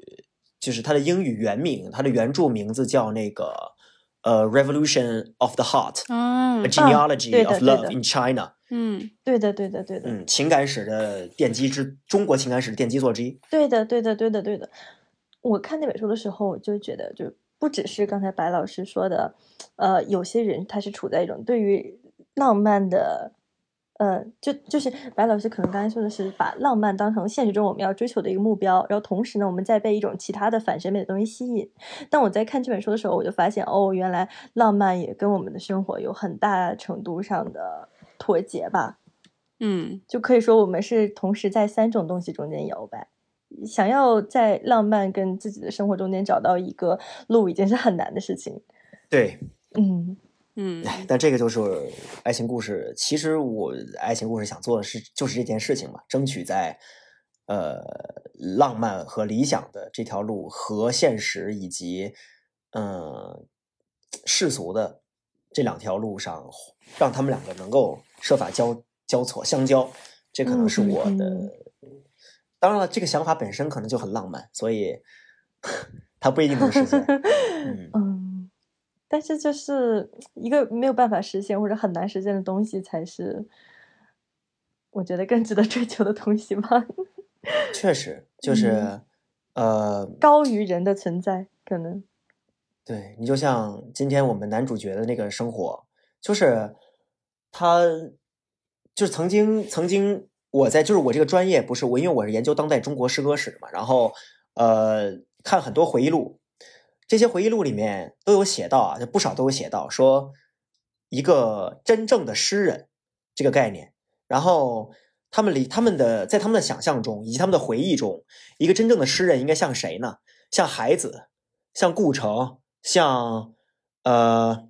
就是他的英语原名，他的原著名字叫那个呃《Revolution of the Heart》嗯 A Genealogy 对的 of Love in China》。嗯对的，对的，对的，嗯，情感史的奠基之中国情感史的奠基作之一。对的，对的，对的，对的。我看那本书的时候，我就觉得，就不只是刚才白老师说的，呃，有些人他是处在一种对于浪漫的，呃，就就是白老师可能刚才说的是把浪漫当成现实中我们要追求的一个目标，然后同时呢，我们再被一种其他的反审美的东西吸引。但我在看这本书的时候，我就发现，哦，原来浪漫也跟我们的生活有很大程度上的脱节吧。嗯就可以说我们是同时在三种东西中间摇摆。想要在浪漫跟自己的生活中间找到一个路，已经是很难的事情。对，嗯嗯但这个就是爱情故事。其实我爱情故事想做的是就是这件事情嘛，争取在呃浪漫和理想的这条路和现实以及嗯世俗的这两条路上，让他们两个能够设法交交错相交，这可能是我的。嗯当然了，这个想法本身可能就很浪漫，所以 (laughs) 它不一定能实现。(laughs) 嗯嗯，但是就是一个没有办法实现或者很难实现的东西，才是我觉得更值得追求的东西吧。(laughs) 确实，就是、嗯呃，高于人的存在，可能。对你就像今天我们男主角的那个生活，就是他就是曾经曾经我在就是我这个专业不是我，因为我是研究当代中国诗歌史嘛，然后呃看很多回忆录，这些回忆录里面都有写到啊，就不少都有写到说一个真正的诗人这个概念，然后他们里他们的在他们的想象中以及他们的回忆中，一个真正的诗人应该像谁呢？像海子，像顾城，像呃，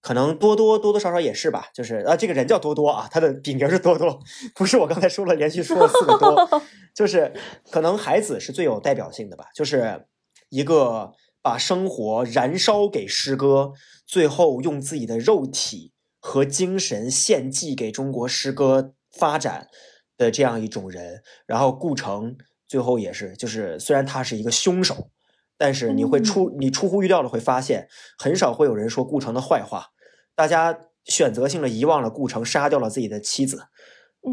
可能多多多多少少也是吧，就是啊，这个人叫多多啊，他的笔名是多多，不是我刚才说了连续说了四个多，(laughs) 就是可能海子是最有代表性的吧，就是一个把生活燃烧给诗歌，最后用自己的肉体和精神献祭给中国诗歌发展的这样一种人。然后顾城最后也是，就是虽然他是一个凶手。但是你会出你出乎预料的会发现，很少会有人说顾城的坏话，大家选择性的遗忘了顾城杀掉了自己的妻子，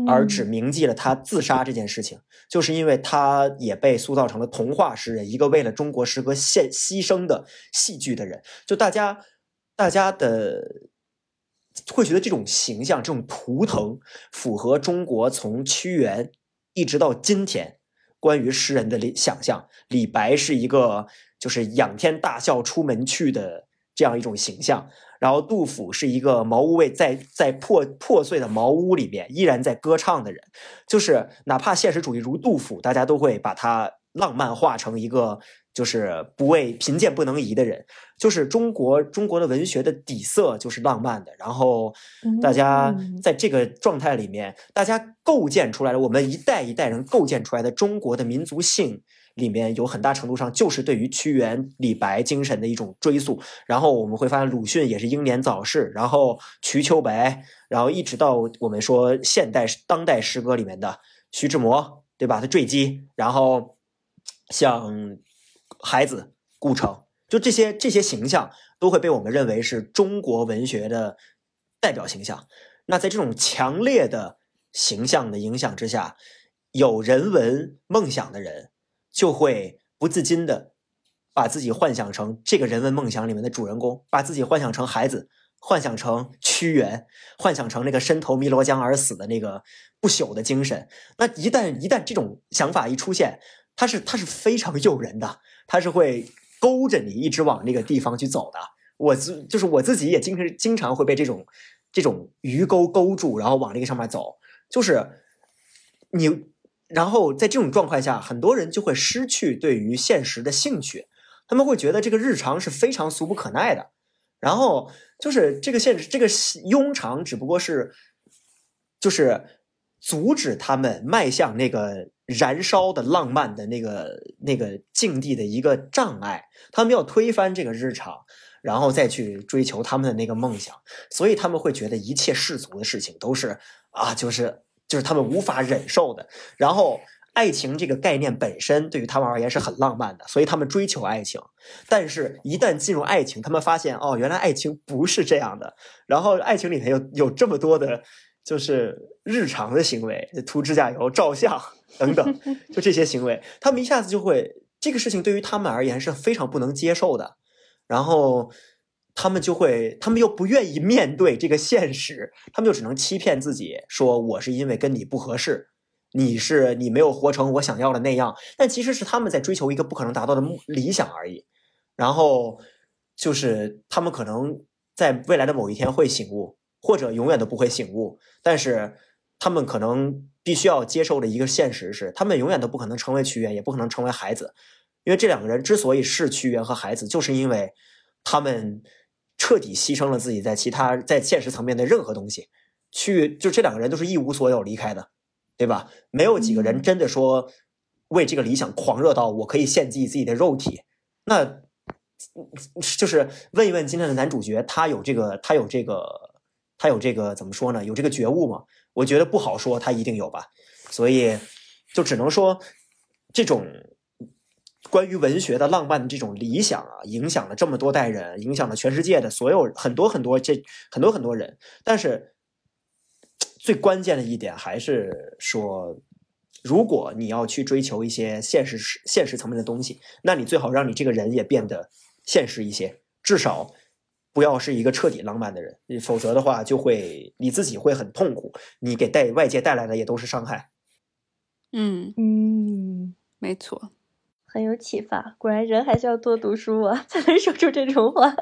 而只嗯铭记了他自杀这件事情，就是因为他也被塑造成了童话诗人，一个为了中国诗歌献牺牲的戏剧的人。就大家大家的会觉得这种形象、这种图腾符合中国从屈原一直到今天关于诗人的理想象。李白是一个就是仰天大笑出门去的这样一种形象，然后杜甫是一个茅屋为在在破破碎的茅屋里面依然在歌唱的人，就是哪怕现实主义如杜甫，大家都会把他浪漫化成一个就是不为贫贱不能移的人。就是中国中国的文学的底色就是浪漫的，然后大家嗯在这个状态里面，大家构建出来了我们一代一代人构建出来的中国的民族性。里面有很大程度上就是对于屈原、李白精神的一种追溯，然后我们会发现鲁迅也是英年早逝，然后瞿秋白，然后一直到我们说现代当代诗歌里面的徐志摩，对吧？他坠机，然后像海子、顾城，就这些这些形象都会被我们认为是中国文学的代表形象。那在这种强烈的形象的影响之下，有人文梦想的人。就会不自禁的把自己幻想成这个人文梦想里面的主人公，把自己幻想成孩子，幻想成屈原，幻想成那个身投汨罗江而死的那个不朽的精神。那一旦一旦这种想法一出现，它是它是非常诱人的，它是会勾着你一直往那个地方去走的。我自就是我自己也经常经常会被这种这种鱼钩勾住，然后往那个上面走，就是你。然后在这种状况下，很多人就会失去对于现实的兴趣，他们会觉得这个日常是非常俗不可耐的。然后就是这个现实，这个庸常只不过是，就是阻止他们迈向那个燃烧的浪漫的那个那个境地的一个障碍。他们要推翻这个日常，然后再去追求他们的那个梦想。所以他们会觉得一切世俗的事情都是啊，就是。就是他们无法忍受的。然后，爱情这个概念本身对于他们而言是很浪漫的，所以他们追求爱情。但是，一旦进入爱情，他们发现哦，原来爱情不是这样的。然后，爱情里面有有这么多的，就是日常的行为，涂指甲油、照相 (laughs) 等等，就这些行为，他们一下子就会这个事情对于他们而言是非常不能接受的。然后。他们就会，他们又不愿意面对这个现实，他们就只能欺骗自己，说我是因为跟你不合适，你是你没有活成我想要的那样，但其实是他们在追求一个不可能达到的理想而已。然后就是他们可能在未来的某一天会醒悟，或者永远都不会醒悟，但是他们可能必须要接受的一个现实是，他们永远都不可能成为屈原，也不可能成为孩子，因为这两个人之所以是屈原和孩子，就是因为他们。彻底牺牲了自己在其他在现实层面的任何东西，去就这两个人都是一无所有离开的，对吧？没有几个人真的说为这个理想狂热到我可以献祭自己的肉体，那就是问一问今天的男主角，他有这个，他有这个，他有这个怎么说呢？有这个觉悟吗？我觉得不好说，他一定有吧。所以就只能说，这种关于文学的浪漫的这种理想啊，影响了这么多代人，影响了全世界的所有很多很多这很多很多人。但是最关键的一点还是说。如果你要去追求一些现实、现实层面的东西，那你最好让你这个人也变得现实一些，至少不要是一个彻底浪漫的人，否则的话就会你自己会很痛苦，你给带外界带来的也都是伤害。嗯嗯，没错，很有启发。果然人还是要多读书啊，(laughs) 才能说出这种话。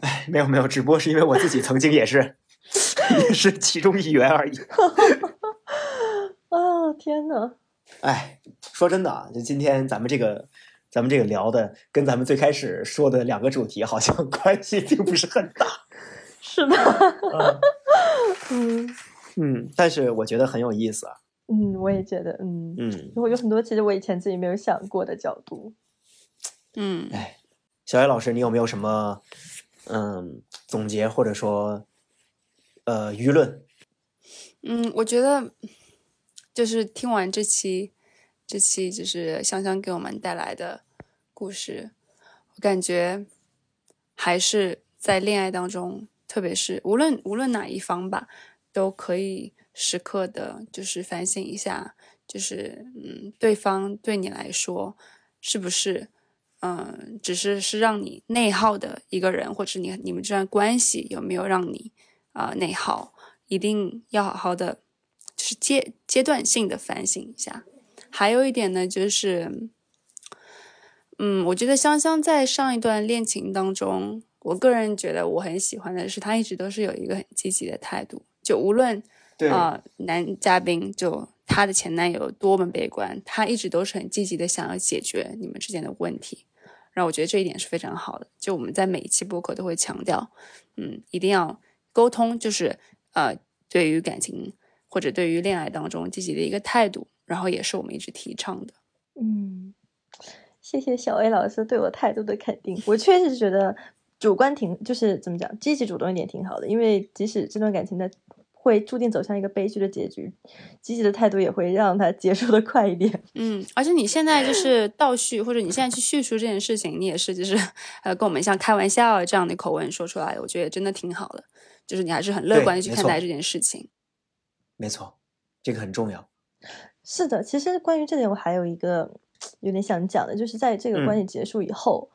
哎，没有没有，只不过是因为我自己曾经也是。(laughs) 也是其中一员而已。(laughs) 啊天哪！哎，说真的啊，就今天咱们这个，咱们这个聊的，跟咱们最开始说的两个主题好像关系并不是很大。是的。嗯嗯，但是我觉得很有意思啊。嗯，我也觉得，嗯嗯，我有很多其实我以前自己没有想过的角度。嗯，哎，小艾老师，你有没有什么嗯总结或者说？呃，舆论，嗯，我觉得就是听完这期，这期就是香香给我们带来的故事，我感觉还是在恋爱当中，特别是无论无论哪一方吧，都可以时刻的，就是反省一下，就是嗯，对方对你来说是不是嗯，只是是让你内耗的一个人，或者你你们这段关系有没有让你。啊，内耗一定要好好的，就是阶阶段性的反省一下。还有一点呢，就是，嗯，我觉得香香在上一段恋情当中，我个人觉得我很喜欢的是，她一直都是有一个很积极的态度。就无论啊，男嘉宾就他的前男友多么悲观，他一直都是很积极的想要解决你们之间的问题。然后我觉得这一点是非常好的。就我们在每一期播客都会强调，嗯，一定要。沟通就是呃，对于感情或者对于恋爱当中积极的一个态度，然后也是我们一直提倡的。嗯，谢谢小 A 老师对我态度的肯定。(laughs) 我确实觉得主观挺就是怎么讲，积极主动一点挺好的，因为即使这段感情的会注定走向一个悲剧的结局，积极的态度也会让它结束的快一点。(laughs) 嗯，而且你现在就是倒叙，或者你现在去叙述这件事情，你也是就是呃，跟我们像开玩笑这样的口吻说出来，我觉得真的挺好的。就是你还是很乐观的去看待这件事情，没错，这个很重要。是的，其实关于这点，我还有一个有点想讲的，就是在这个关系结束以后，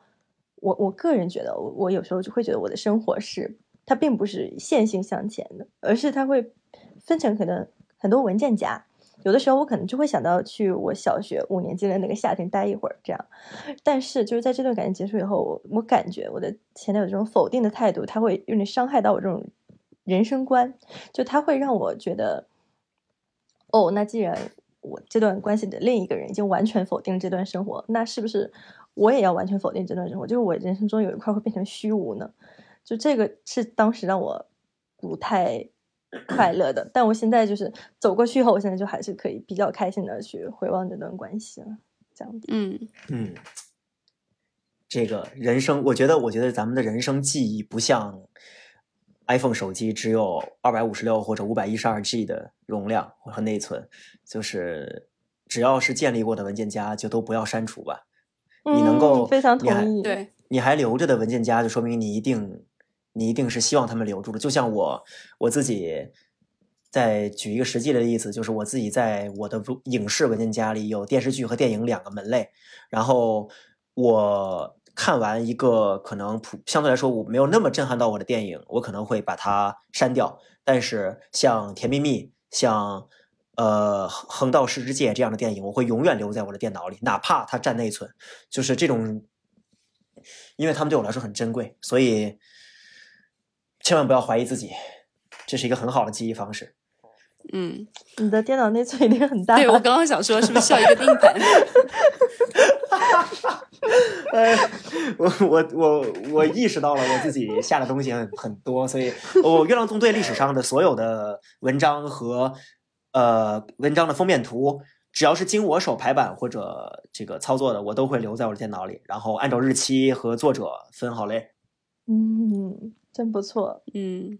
我我个人觉得，我我有时候就会觉得我的生活是它并不是线性向前的，而是它会分成可能很多文件夹。有的时候我可能就会想到去我小学五年级的那个夏天待一会儿，这样。但是就是在这段感情结束以后，我我感觉我的前男友这种否定的态度，他会有点伤害到我这种。人生观，就他会让我觉得，哦，那既然我这段关系的另一个人已经完全否定这段生活，那是不是我也要完全否定这段生活？就是我人生中有一块会变成虚无呢？就这个是当时让我不太快乐的。但我现在就是走过去后，我现在就还是可以比较开心的去回望这段关系了。这样子，嗯嗯，这个人生，我觉得，我觉得咱们的人生记忆不像。iPhone 手机只有二百五十六或者五百一十二 G 的容量和内存，就是只要是建立过的文件夹就都不要删除吧。你能够非常同意，对，你还留着的文件夹，就说明你一定你一定是希望他们留住的。就像我我自己，再举一个实际的例子，就是我自己在我的影视文件夹里有电视剧和电影两个门类，然后我。看完一个可能普相对来说我没有那么震撼到我的电影，我可能会把它删掉。但是像《甜蜜蜜》、像呃《横道世之介》这样的电影，我会永远留在我的电脑里，哪怕它占内存。就是这种，因为他们对我来说很珍贵，所以千万不要怀疑自己，这是一个很好的记忆方式。嗯，你的电脑内存一定很大。对我刚刚想说，是不是需要一个硬盘？(laughs) 呃，我我我我意识到了我自己下的东西很很多，所以我《月亮纵队》历史上的所有的文章和呃文章的封面图，只要是经我手排版或者这个操作的，我都会留在我的电脑里，然后按照日期和作者分好类。嗯，真不错。嗯，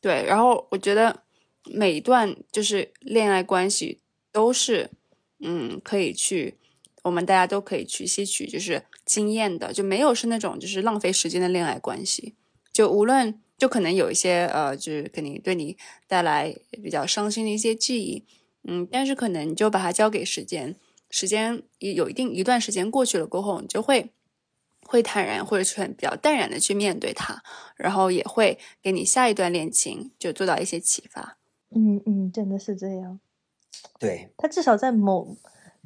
对。然后我觉得每一段就是恋爱关系都是，嗯，可以去，我们大家都可以去吸取就是经验的，就没有是那种就是浪费时间的恋爱关系。就无论就可能有一些呃，就是肯定对你带来比较伤心的一些记忆，嗯，但是可能你就把它交给时间，时间一有一定一段时间过去了过后，你就会会坦然或者是很比较淡然的去面对它，然后也会给你下一段恋情就做到一些启发。嗯嗯，真的是这样。对，他至少在某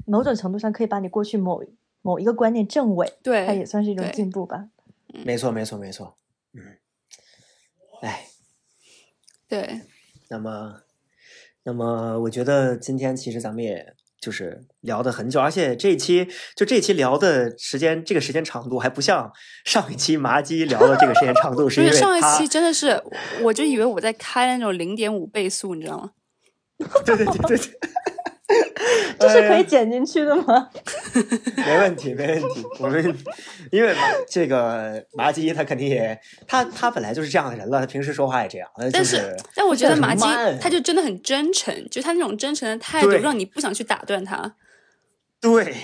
某种程度上可以把你过去某某一个观念正伪，对，它也算是一种进步吧。没错，没错，没错。嗯，哎，对，那么，那么我觉得今天其实咱们也就是聊的很久，而且这一期就这一期聊的时间，这个时间长度还不像上一期麻鸡聊的这个时间长度，是因为上一期真的是，我就以为我在开那种零点五倍速，你知道吗？对对对对对，(laughs) 这是可以剪进去的吗？(laughs) 没问题，没问题。(laughs) 我们因为这个麻鸡他肯定也他他本来就是这样的人了，他平时说话也这样，呃但就是但我觉得麻吉他就真的很真诚，就他那种真诚的态度，让你不想去打断他。对，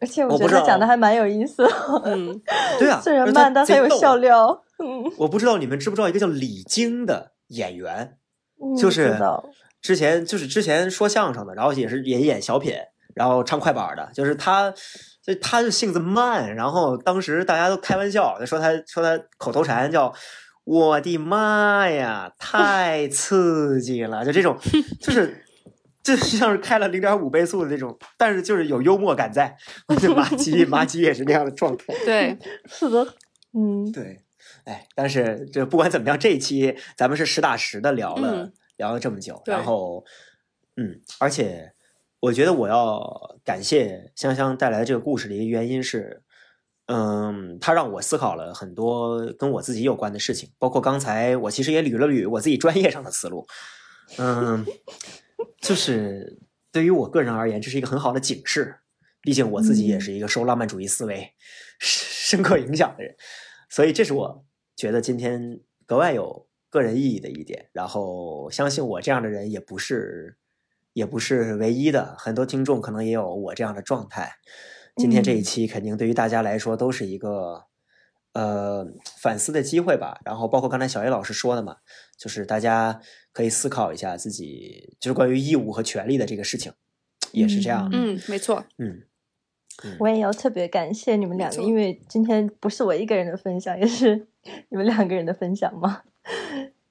而且我觉得他讲的还蛮有意思的，嗯，对啊，虽然慢，但很有笑料。嗯，我不知道你们知不知道一个叫李菁的演员，嗯就是之前就是之前说相声的，然后也是也演小品，然后唱快板的，就是他，就他就性子慢，然后当时大家都开玩笑，说他说他口头禅叫“我的妈呀，太刺激了”，就这种，就是。就像是开了零点五倍速的那种，但是就是有幽默感在。我觉得马吉 (laughs) 马吉也是那样的状态。对，(laughs) 是的，嗯，对，哎，但是这不管怎么样，这一期咱们是实打实的聊了、嗯聊了这么久，然后，嗯，而且我觉得我要感谢香香带来的这个故事的一个原因是，嗯，它让我思考了很多跟我自己有关的事情，包括刚才我其实也捋了捋我自己专业上的思路，嗯，就是对于我个人而言，这是一个很好的警示。毕竟我自己也嗯是一个受浪漫主义思维深深刻影响的人，所以这是我觉得今天格外有个人意义的一点。然后相信我这样的人也不是也不是唯一的，很多听众可能也有我这样的状态。今天这一嗯期肯定对于大家来说都是一个呃反思的机会吧。然后包括刚才小 A 老师说的嘛，就是大家可以思考一下自己就是关于义务和权利的这个事情，也是这样的。嗯，没错，嗯，我也要特别感谢你们两个，因为今天不是我一个人的分享，也是你们两个人的分享嘛。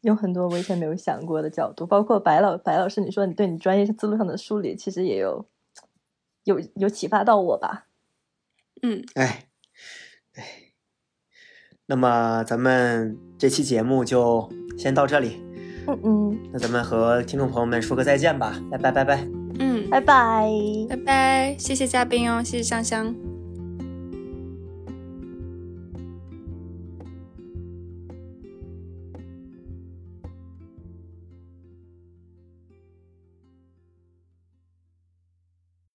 有很多我以前没有想过的角度，包括白老白老师，你说你对你专业思路上的梳理，其实也有有有启发到我吧。嗯，哎，哎，那么咱们这期节目就先到这里，嗯嗯，那咱们和听众朋友们说个再见吧，拜拜拜拜。嗯，拜拜。拜拜，谢谢嘉宾哦，谢谢香香。